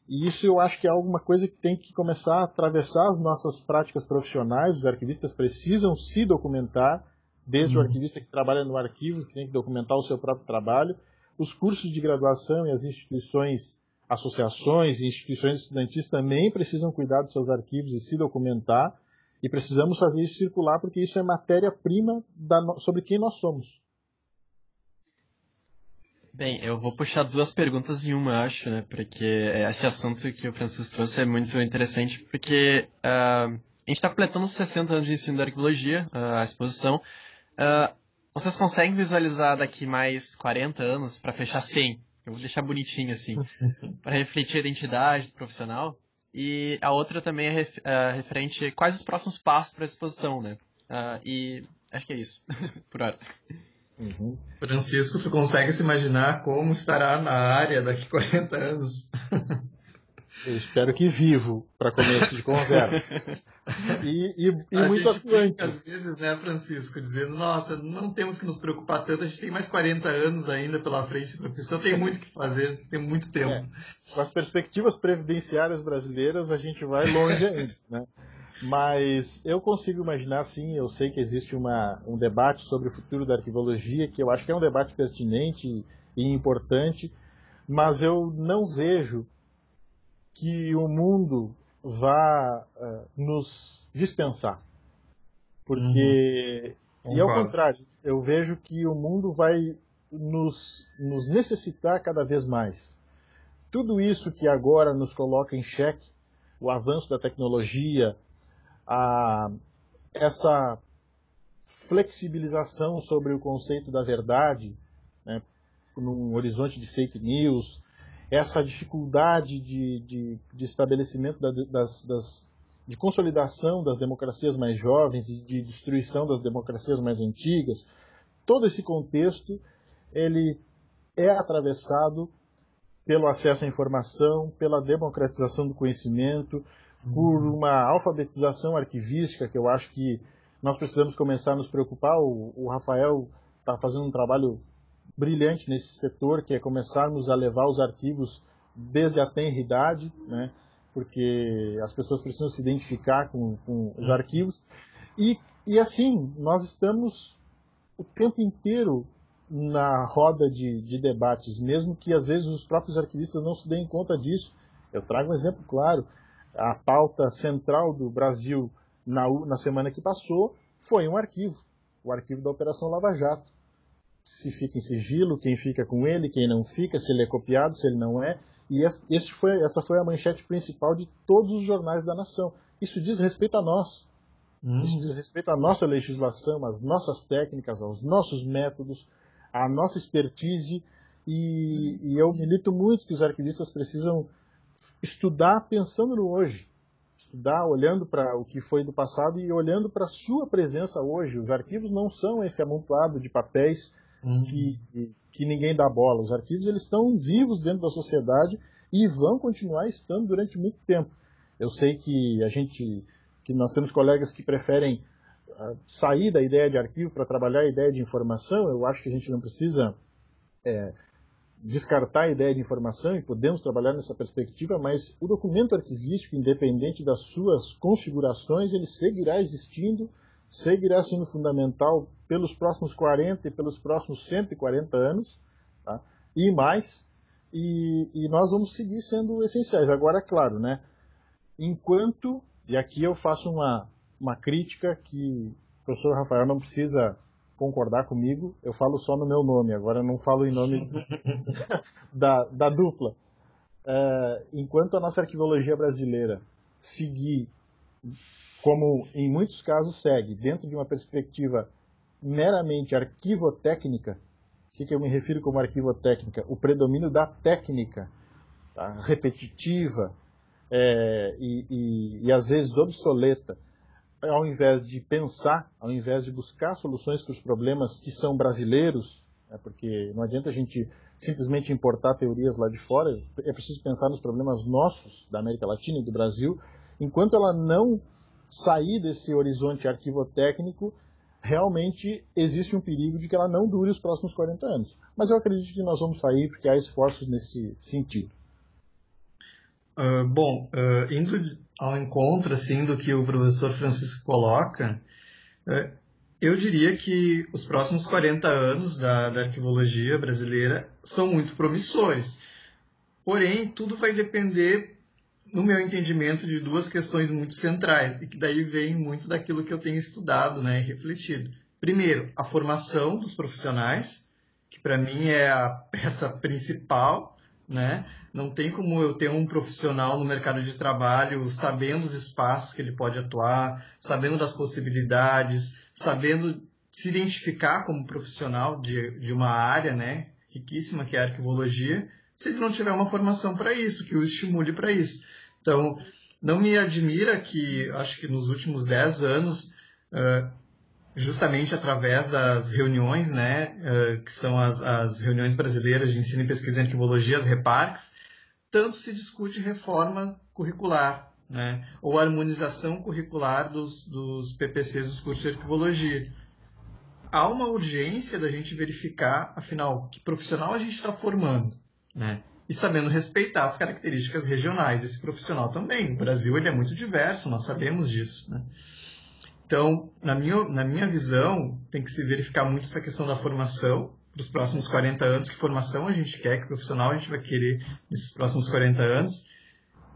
E: E isso eu acho que é alguma coisa que tem que começar a atravessar as nossas práticas profissionais. Os arquivistas precisam se documentar, desde uhum. o arquivista que trabalha no arquivo, que tem que documentar o seu próprio trabalho. Os cursos de graduação e as instituições, associações e instituições estudantis também precisam cuidar dos seus arquivos e se documentar. E precisamos fazer isso circular, porque isso é matéria-prima sobre quem nós somos.
C: Bem, eu vou puxar duas perguntas em uma, acho, né? Porque esse assunto que o Francisco trouxe é muito interessante, porque uh, a gente está completando 60 anos de ensino da arqueologia, uh, a exposição. Uh, vocês conseguem visualizar daqui mais 40 anos para fechar 100? Eu vou deixar bonitinho assim, para refletir a identidade do profissional. E a outra também é ref, referente quais os próximos passos para a exposição, né? e acho que é isso, por hora.
D: Uhum. Francisco, tu consegue se imaginar como estará na área daqui a 40 anos?
E: Eu espero que vivo para começo de conversa.
D: E, e, e a muito gente às vezes, né, Francisco, dizendo, nossa, não temos que nos preocupar tanto, a gente tem mais 40 anos ainda pela frente, a profissão tem muito que fazer, tem muito tempo. É.
E: Com as perspectivas previdenciárias brasileiras, a gente vai longe ainda, né? Mas eu consigo imaginar, sim, eu sei que existe uma, um debate sobre o futuro da arquivologia, que eu acho que é um debate pertinente e importante, mas eu não vejo que o mundo vá uh, nos dispensar. Porque, uhum. e ao contrário, eu vejo que o mundo vai nos, nos necessitar cada vez mais. Tudo isso que agora nos coloca em xeque, o avanço da tecnologia, a, essa flexibilização sobre o conceito da verdade, né, num horizonte de fake news, essa dificuldade de, de, de estabelecimento da, das, das, de consolidação das democracias mais jovens e de destruição das democracias mais antigas, todo esse contexto ele é atravessado pelo acesso à informação, pela democratização do conhecimento, por uma alfabetização arquivística, que eu acho que nós precisamos começar a nos preocupar. O, o Rafael está fazendo um trabalho brilhante nesse setor, que é começarmos a levar os arquivos desde a tenra idade, né, porque as pessoas precisam se identificar com, com os arquivos. E, e assim, nós estamos o tempo inteiro na roda de, de debates, mesmo que às vezes os próprios arquivistas não se deem conta disso. Eu trago um exemplo claro a pauta central do Brasil na, na semana que passou foi um arquivo, o arquivo da Operação Lava Jato. Se fica em sigilo, quem fica com ele, quem não fica, se ele é copiado, se ele não é. E esse foi, essa foi a manchete principal de todos os jornais da nação. Isso diz respeito a nós. Hum. Isso diz respeito à nossa legislação, às nossas técnicas, aos nossos métodos, à nossa expertise. E, e eu milito muito que os arquivistas precisam estudar pensando no hoje, estudar olhando para o que foi do passado e olhando para a sua presença hoje. Os arquivos não são esse amontoado de papéis uhum. que, que ninguém dá bola. Os arquivos eles estão vivos dentro da sociedade e vão continuar estando durante muito tempo. Eu sei que a gente, que nós temos colegas que preferem uh, sair da ideia de arquivo para trabalhar a ideia de informação. Eu acho que a gente não precisa é, descartar a ideia de informação e podemos trabalhar nessa perspectiva, mas o documento arquivístico, independente das suas configurações, ele seguirá existindo, seguirá sendo fundamental pelos próximos 40 e pelos próximos 140 anos, tá? e mais, e, e nós vamos seguir sendo essenciais. Agora, claro, né, enquanto, e aqui eu faço uma, uma crítica que o professor Rafael não precisa concordar comigo, eu falo só no meu nome, agora eu não falo em nome da, da dupla. É, enquanto a nossa arquivologia brasileira seguir, como em muitos casos segue, dentro de uma perspectiva meramente arquivotécnica, o que, que eu me refiro como arquivotécnica? O predomínio da técnica tá? repetitiva é, e, e, e às vezes obsoleta ao invés de pensar, ao invés de buscar soluções para os problemas que são brasileiros, né, porque não adianta a gente simplesmente importar teorias lá de fora, é preciso pensar nos problemas nossos da América Latina e do Brasil, enquanto ela não sair desse horizonte arquivotécnico, realmente existe um perigo de que ela não dure os próximos 40 anos. Mas eu acredito que nós vamos sair porque há esforços nesse sentido.
D: Uh, bom, uh, indo ao encontro assim do que o professor Francisco coloca, uh, eu diria que os próximos 40 anos da, da arquivologia brasileira são muito promissores. Porém, tudo vai depender, no meu entendimento, de duas questões muito centrais, e que daí vem muito daquilo que eu tenho estudado né, e refletido. Primeiro, a formação dos profissionais, que para mim é a peça principal né? Não tem como eu ter um profissional no mercado de trabalho sabendo os espaços que ele pode atuar, sabendo das possibilidades, sabendo se identificar como profissional de, de uma área, né? Riquíssima que é a arquivologia, se ele não tiver uma formação para isso, que o estimule para isso. Então, não me admira que, acho que nos últimos 10 anos, uh, justamente através das reuniões, né, uh, que são as, as, reuniões brasileiras de ensino e pesquisa em arquivologia, as REPARCs, tanto se discute reforma curricular, né? ou harmonização curricular dos, dos PPCs dos cursos de arquivologia. Há uma urgência da gente verificar, afinal, que profissional a gente está formando, né? e sabendo respeitar as características regionais desse profissional também. O Brasil ele é muito diverso, nós sabemos disso. Né? Então, na minha, na minha visão, tem que se verificar muito essa questão da formação para os próximos 40 anos, que formação a gente quer, que profissional a gente vai querer nesses próximos 40 anos,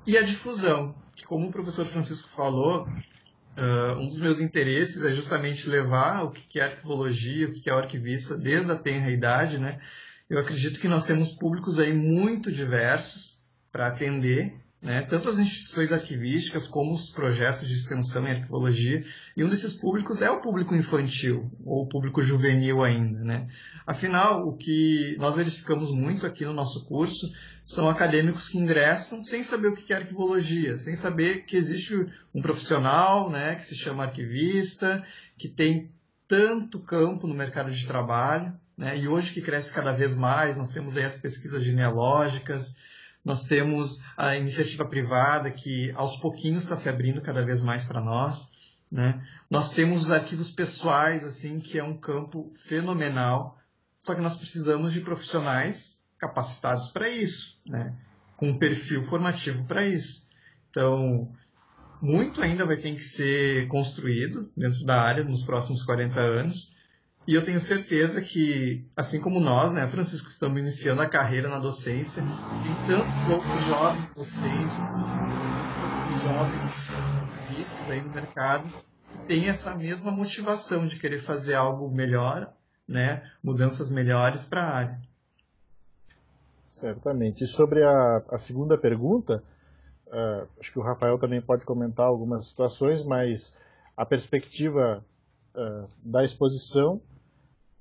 D: e a difusão, que como o professor Francisco falou, uh, um dos meus interesses é justamente levar o que é arquivologia, o que é arquivista, desde a tenra idade, né? Eu acredito que nós temos públicos aí muito diversos para atender, né? tanto as instituições arquivísticas como os projetos de extensão em arquivologia, e um desses públicos é o público infantil, ou o público juvenil ainda. Né? Afinal, o que nós verificamos muito aqui no nosso curso são acadêmicos que ingressam sem saber o que é arquivologia, sem saber que existe um profissional né, que se chama arquivista, que tem tanto campo no mercado de trabalho, né? E hoje que cresce cada vez mais, nós temos aí as pesquisas genealógicas, nós temos a iniciativa privada que aos pouquinhos está se abrindo cada vez mais para nós. Né? Nós temos os arquivos pessoais, assim, que é um campo fenomenal, só que nós precisamos de profissionais capacitados para isso, né? com um perfil formativo para isso. Então, muito ainda vai ter que ser construído dentro da área nos próximos 40 anos, e eu tenho certeza que, assim como nós, né, Francisco, estamos iniciando a carreira na docência, tem tantos outros jovens docentes, tantos jovens vistos aí no mercado, que têm essa mesma motivação de querer fazer algo melhor, né, mudanças melhores para a área.
E: Certamente. E sobre a, a segunda pergunta, uh, acho que o Rafael também pode comentar algumas situações, mas a perspectiva uh, da exposição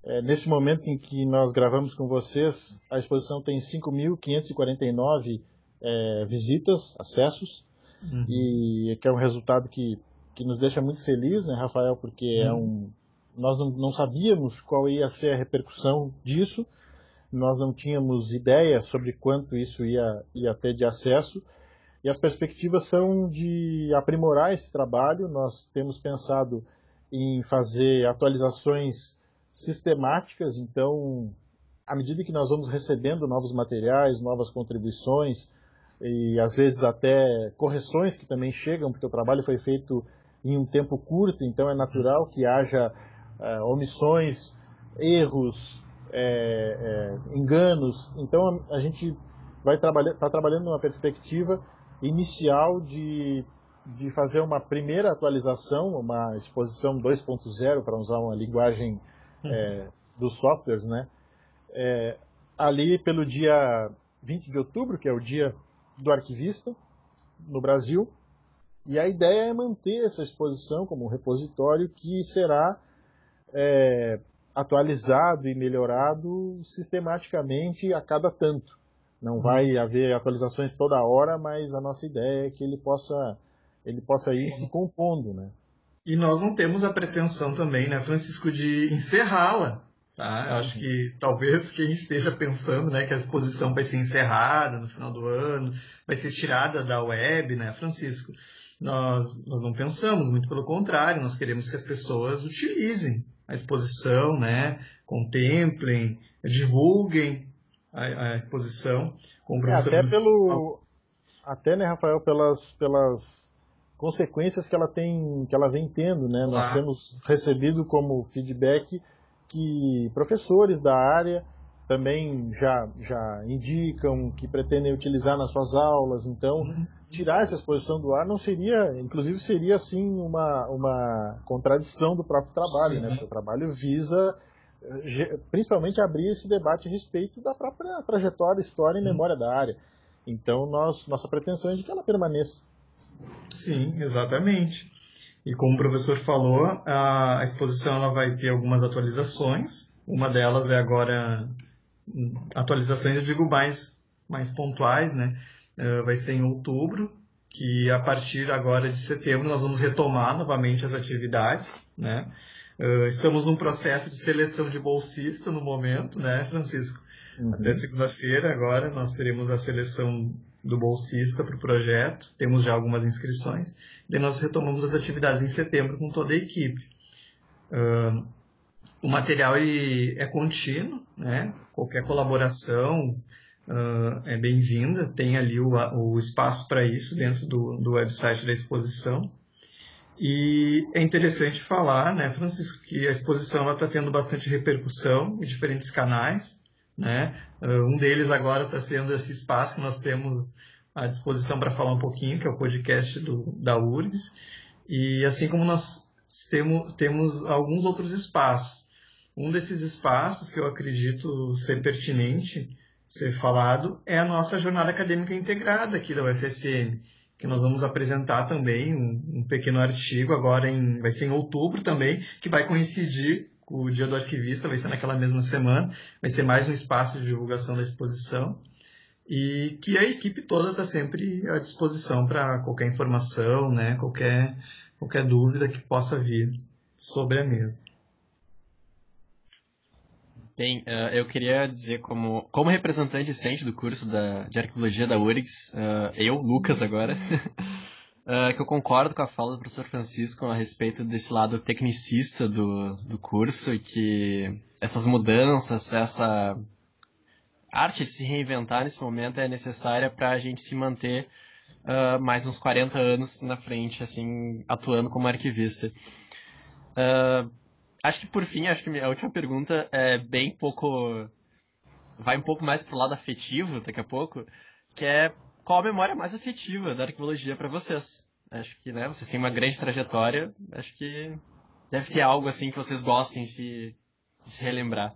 E: é, nesse momento em que nós gravamos com vocês, a exposição tem 5.549 é, visitas, acessos, uhum. e que é um resultado que, que nos deixa muito feliz, né, Rafael, porque é uhum. é um, nós não, não sabíamos qual ia ser a repercussão disso, nós não tínhamos ideia sobre quanto isso ia, ia ter de acesso, e as perspectivas são de aprimorar esse trabalho. Nós temos pensado em fazer atualizações sistemáticas, então, à medida que nós vamos recebendo novos materiais, novas contribuições, e às vezes até correções que também chegam, porque o trabalho foi feito em um tempo curto, então é natural que haja é, omissões, erros, é, é, enganos. Então a gente vai trabalhar, está trabalhando numa perspectiva inicial de, de fazer uma primeira atualização, uma exposição 2.0, para usar uma linguagem é, dos softwares, né? É, ali pelo dia 20 de outubro, que é o dia do arquivista no Brasil, e a ideia é manter essa exposição como um repositório que será é, atualizado e melhorado sistematicamente a cada tanto. Não uhum. vai haver atualizações toda hora, mas a nossa ideia é que ele possa, ele possa ir se compondo, né?
D: E nós não temos a pretensão também, né, Francisco, de encerrá-la. Tá? Eu acho que talvez quem esteja pensando né, que a exposição vai ser encerrada no final do ano, vai ser tirada da web, né, Francisco? Nós, nós não pensamos, muito pelo contrário, nós queremos que as pessoas utilizem a exposição, né, contemplem, divulguem a, a exposição.
E: Como é, até pelo, até, né, Rafael, pelas, pelas consequências que ela tem, que ela vem tendo, né? Nós temos recebido como feedback que professores da área também já, já indicam que pretendem utilizar nas suas aulas, então uhum. tirar essa exposição do ar não seria, inclusive seria assim uma, uma contradição do próprio trabalho, Sim. né? Porque o trabalho visa principalmente abrir esse debate a respeito da própria trajetória, história e memória da área. Então nós, nossa pretensão é de que ela permaneça.
D: Sim, exatamente. E como o professor falou, a exposição ela vai ter algumas atualizações. Uma delas é agora atualizações, eu digo mais, mais pontuais, né? Uh, vai ser em outubro, que a partir agora de setembro nós vamos retomar novamente as atividades, né? Uh, estamos num processo de seleção de bolsista no momento, né, Francisco? Uhum. Até segunda-feira, agora, nós teremos a seleção do bolsista para o projeto, temos já algumas inscrições, e nós retomamos as atividades em setembro com toda a equipe. Uh, o material ele é contínuo, né? qualquer colaboração uh, é bem-vinda, tem ali o, o espaço para isso dentro do, do website da exposição. E é interessante falar, né, Francisco, que a exposição está tendo bastante repercussão em diferentes canais. Né? Uh, um deles agora está sendo esse espaço que nós temos à disposição para falar um pouquinho, que é o podcast do, da URGS. E assim como nós temos, temos alguns outros espaços. Um desses espaços que eu acredito ser pertinente ser falado é a nossa jornada acadêmica integrada aqui da UFSM que nós vamos apresentar também um, um, pequeno artigo agora em vai ser em outubro também, que vai coincidir o Dia do Arquivista, vai ser naquela mesma semana, vai ser mais um espaço de divulgação da exposição e que a equipe toda está sempre à disposição para qualquer informação, né, qualquer qualquer dúvida que possa vir sobre a mesa.
C: Bem, uh, eu queria dizer como, como representante docente do curso da, de arqueologia da URGS, uh, eu, Lucas agora, uh, que eu concordo com a fala do professor Francisco a respeito desse lado tecnicista do, do curso e que essas mudanças, essa arte de se reinventar nesse momento é necessária para a gente se manter mais uns 40 anos na frente, assim, atuando como arquivista. Uh, Acho que por fim, acho que a última pergunta é bem pouco. Vai um pouco mais pro lado afetivo daqui a pouco, que é qual a memória mais afetiva da arqueologia para vocês? Acho que, né, vocês têm uma grande trajetória, acho que deve ter algo assim que vocês gostem de se, de se relembrar.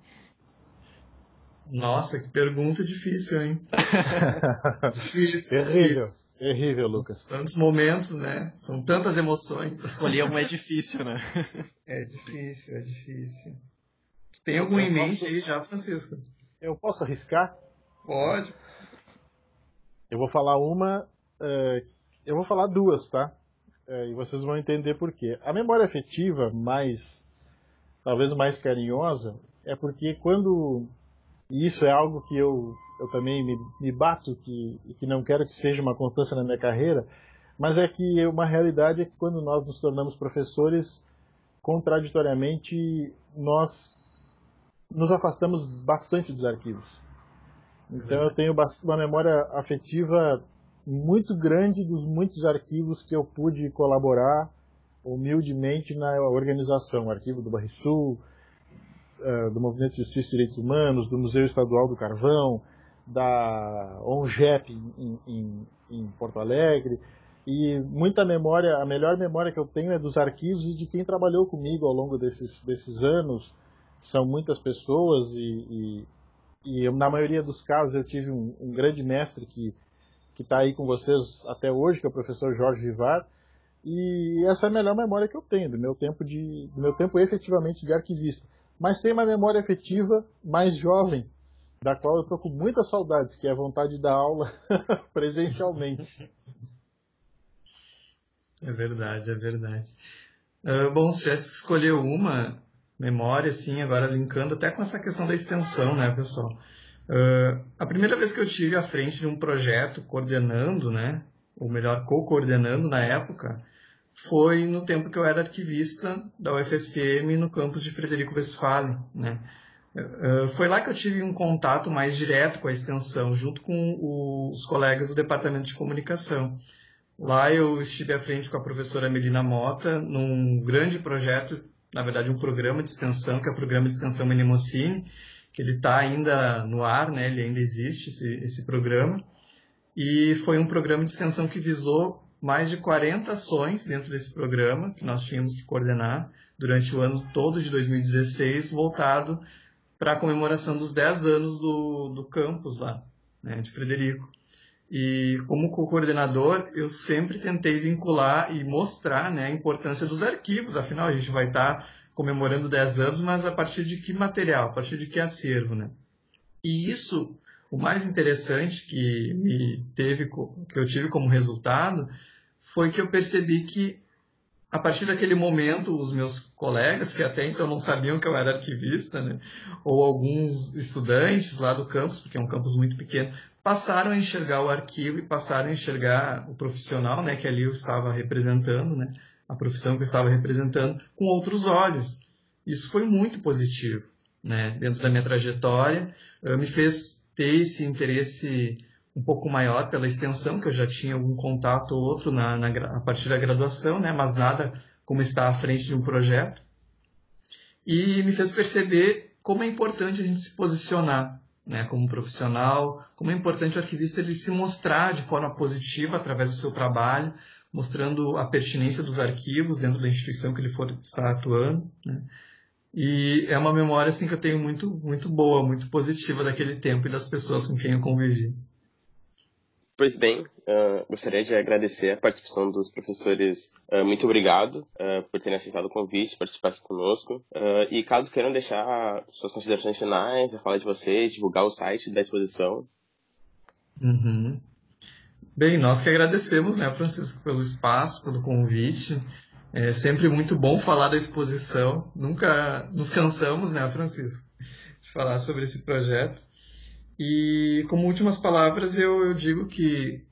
D: Nossa, que pergunta difícil, hein?
E: difícil. Terrível. Terrível, Lucas.
D: Tantos momentos, né? São tantas emoções.
C: Escolher uma é difícil, né?
D: é difícil, é difícil. Tu tem algum eu em mente posso... aí já, Francisco?
E: Eu posso arriscar?
D: Pode.
E: Eu vou falar uma. Uh, eu vou falar duas, tá? Uh, e vocês vão entender por quê. A memória afetiva mais. talvez mais carinhosa é porque quando. E isso é algo que eu eu também me, me bato que, que não quero que seja uma constância na minha carreira, mas é que uma realidade é que quando nós nos tornamos professores, contraditoriamente, nós nos afastamos bastante dos arquivos. Então eu tenho uma memória afetiva muito grande dos muitos arquivos que eu pude colaborar humildemente na organização, arquivo do Barrisul, uh, do Movimento de Justiça e Direitos Humanos, do Museu Estadual do Carvão, da ONGEP em, em, em, Porto Alegre. E muita memória, a melhor memória que eu tenho é dos arquivos e de quem trabalhou comigo ao longo desses, desses anos. São muitas pessoas e, e, e na maioria dos casos eu tive um, um grande mestre que que está aí com vocês até hoje, que é o professor Jorge Vivar. E essa é a melhor memória que eu tenho do meu tempo de do meu tempo efetivamente de arquivista. Mas tem uma memória efetiva mais jovem, da qual eu tô com muitas saudades, que é a vontade da aula presencialmente.
D: É verdade, é verdade. Uh, bom, se tivesse que escolher uma memória, assim, agora linkando até com essa questão da extensão, né, pessoal? Uh, a primeira vez que eu tive à frente de um projeto coordenando, né, ou melhor, co-coordenando na época, foi no tempo que eu era arquivista da UFSM no campus de Frederico Westphalen, né? Uh, foi lá que eu tive um contato mais direto com a extensão, junto com o, os colegas do departamento de comunicação. Lá eu estive à frente com a professora Melina Mota, num grande projeto, na verdade um programa de extensão, que é o programa de extensão Minimocine, que ele está ainda no ar, né, ele ainda existe, esse, esse programa. E foi um programa de extensão que visou mais de 40 ações dentro desse programa, que nós tínhamos que coordenar durante o ano todo de 2016, voltado para a comemoração dos 10 anos do, do campus lá, né, de Frederico. E como co-coordenador, eu sempre tentei vincular e mostrar né, a importância dos arquivos, afinal a gente vai estar tá comemorando 10 anos, mas a partir de que material, a partir de que acervo, né? E isso, o mais interessante que me teve, que eu tive como resultado, foi que eu percebi que a partir daquele momento, os meus colegas, que até então não sabiam que eu era arquivista, né, ou alguns estudantes lá do campus, porque é um campus muito pequeno, passaram a enxergar o arquivo e passaram a enxergar o profissional, né, que ali eu estava representando, né, a profissão que eu estava representando, com outros olhos. Isso foi muito positivo, né, dentro da minha trajetória, eh, me fez ter esse interesse um pouco maior pela extensão, que eu já tinha algum contato ou outro na, na, a partir da graduação, né? mas nada como estar à frente de um projeto. E me fez perceber como é importante a gente se posicionar né, como profissional, como é importante o arquivista ele se mostrar de forma positiva através do seu trabalho, mostrando a pertinência dos arquivos dentro da instituição que ele for estar atuando. Né? E é uma memória assim, que eu tenho muito, muito boa, muito positiva daquele tempo e das pessoas com quem eu convivi.
B: Pois bem, uh, gostaria de agradecer a participação dos professores. Uh, muito obrigado uh, por terem aceitado o convite, participar aqui conosco. e caso queiram deixar suas considerações finais, a fala de vocês, divulgar o site da exposição.
D: Uhum. Bem, nós que agradecemos, né, Francisco, pelo espaço, pelo convite. É sempre muito bom falar da exposição. Nunca nos cansamos, né, Francisco, de falar sobre esse projeto. E como últimas palavras, eu, eu digo que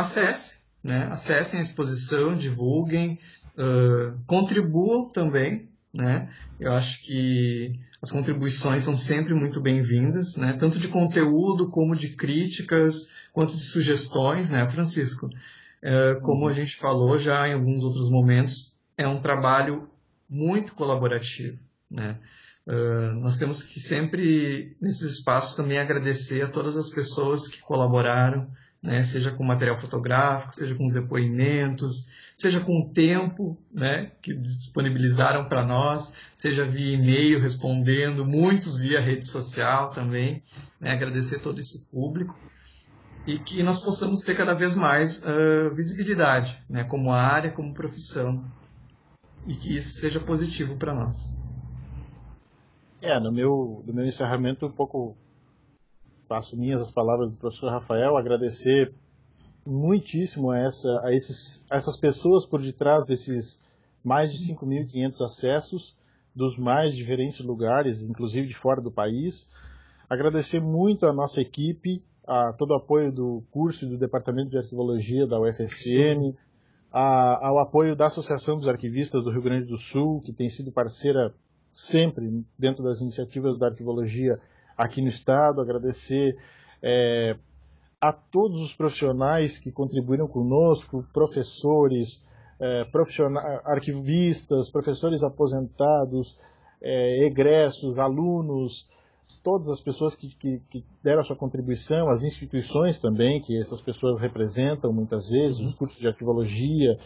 D: acesse, né? acessem a exposição, divulguem, uh, contribuam também. Né? Eu acho que as contribuições são sempre muito bem-vindas, né? tanto de conteúdo como de críticas, quanto de sugestões, né, Francisco? Uh, como a gente falou já em alguns outros momentos, é um trabalho muito colaborativo. Né? Uh, nós temos que sempre, nesses espaços, também agradecer a todas as pessoas que colaboraram, né, seja com material fotográfico, seja com os depoimentos, seja com o tempo né, que disponibilizaram para nós, seja via e-mail respondendo, muitos via rede social também. Né, agradecer todo esse público e que nós possamos ter cada vez mais uh, visibilidade né, como área, como profissão e que isso seja positivo para nós.
E: É, no meu, no meu encerramento, um pouco faço minhas as palavras do professor Rafael, agradecer muitíssimo a, essa, a, esses, a essas pessoas por detrás desses mais de 5.500 acessos dos mais diferentes lugares, inclusive de fora do país. Agradecer muito a nossa equipe, a todo o apoio do curso e do Departamento de Arquivologia da UFSM, a, ao apoio da Associação dos Arquivistas do Rio Grande do Sul, que tem sido parceira sempre dentro das iniciativas da arquivologia aqui no Estado, agradecer é, a todos os profissionais que contribuíram conosco, professores, é, profissionais, arquivistas, professores aposentados, é, egressos, alunos, todas as pessoas que, que, que, deram a sua contribuição, as instituições também, que essas pessoas representam muitas vezes, os cursos de arquivologia,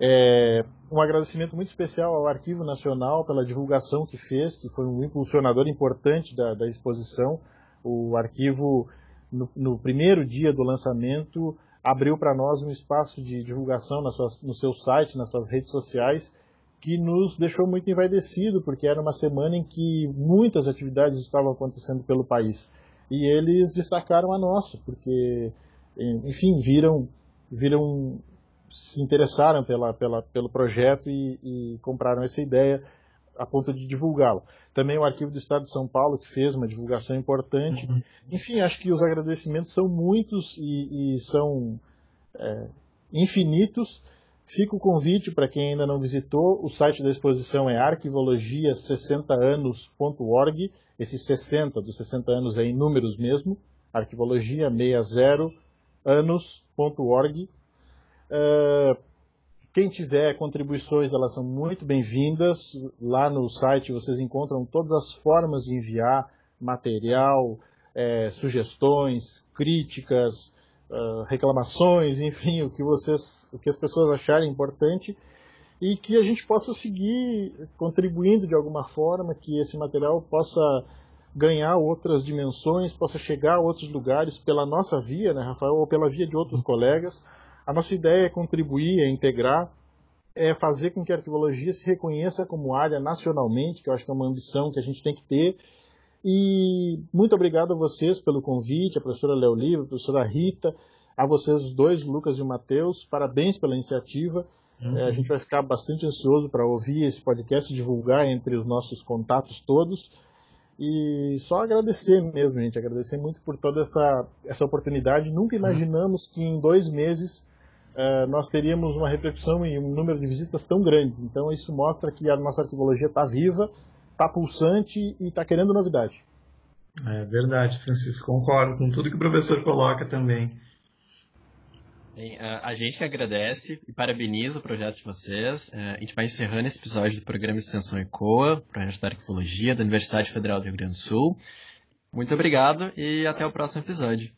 E: é, um agradecimento muito especial ao Arquivo Nacional pela divulgação que fez, que foi um impulsionador importante da, da exposição. O arquivo, no, no, primeiro dia do lançamento, abriu para nós um espaço de divulgação no seu site, nas suas redes sociais, que nos deixou muito envaidecido, porque era uma semana em que muitas atividades estavam acontecendo pelo país. E eles destacaram a nossa, porque, enfim, viram, viram se interessaram pela, pela, pelo projeto e, e compraram essa ideia a ponto de divulgá-lo. Também o Arquivo do Estado de São Paulo, que fez uma divulgação importante. Uhum. Enfim, acho que os agradecimentos são muitos e, e são é, infinitos. Fica o convite para quem ainda não visitou, o site da exposição é arquivologia60anos.org. Esse 60 dos 60 anos é em números mesmo, arquivologia60anos.org. Uh, quem tiver contribuições, elas são muito bem-vindas. Lá no site vocês encontram todas as formas de enviar material, é, sugestões, críticas, uh, reclamações, enfim, o que vocês, o que as pessoas acharem importante e que a gente possa seguir contribuindo de alguma forma, que esse material possa ganhar outras dimensões, possa chegar a outros lugares pela nossa via, né, Rafael, ou pela via de outros colegas a nossa ideia é contribuir, é integrar, é fazer com que a arqueologia se reconheça como área nacionalmente, que eu acho que é uma ambição que a gente tem que ter. E muito obrigado a vocês pelo convite, a professora Leo a professora Rita, a vocês os dois, Lucas e o Matheus, parabéns pela iniciativa. Uhum. É, a gente vai ficar bastante ansioso para ouvir esse podcast, divulgar entre os nossos contatos todos. E só agradecer mesmo, gente. Agradecer muito por toda essa, essa oportunidade. Nunca imaginamos que em dois meses nós teríamos uma repercussão e um número de visitas tão grandes. Então isso mostra que a nossa arquivologia está viva, está pulsante e está querendo novidade.
D: É verdade, Francisco. Concordo com tudo que o professor coloca também.
C: Bem, a gente que agradece e parabeniza o projeto de vocês. É, a gente vai encerrando esse episódio do programa Extensão ECOA, projeto da Arquivologia da Universidade Federal do Rio Grande do Sul. Muito obrigado e até o próximo episódio.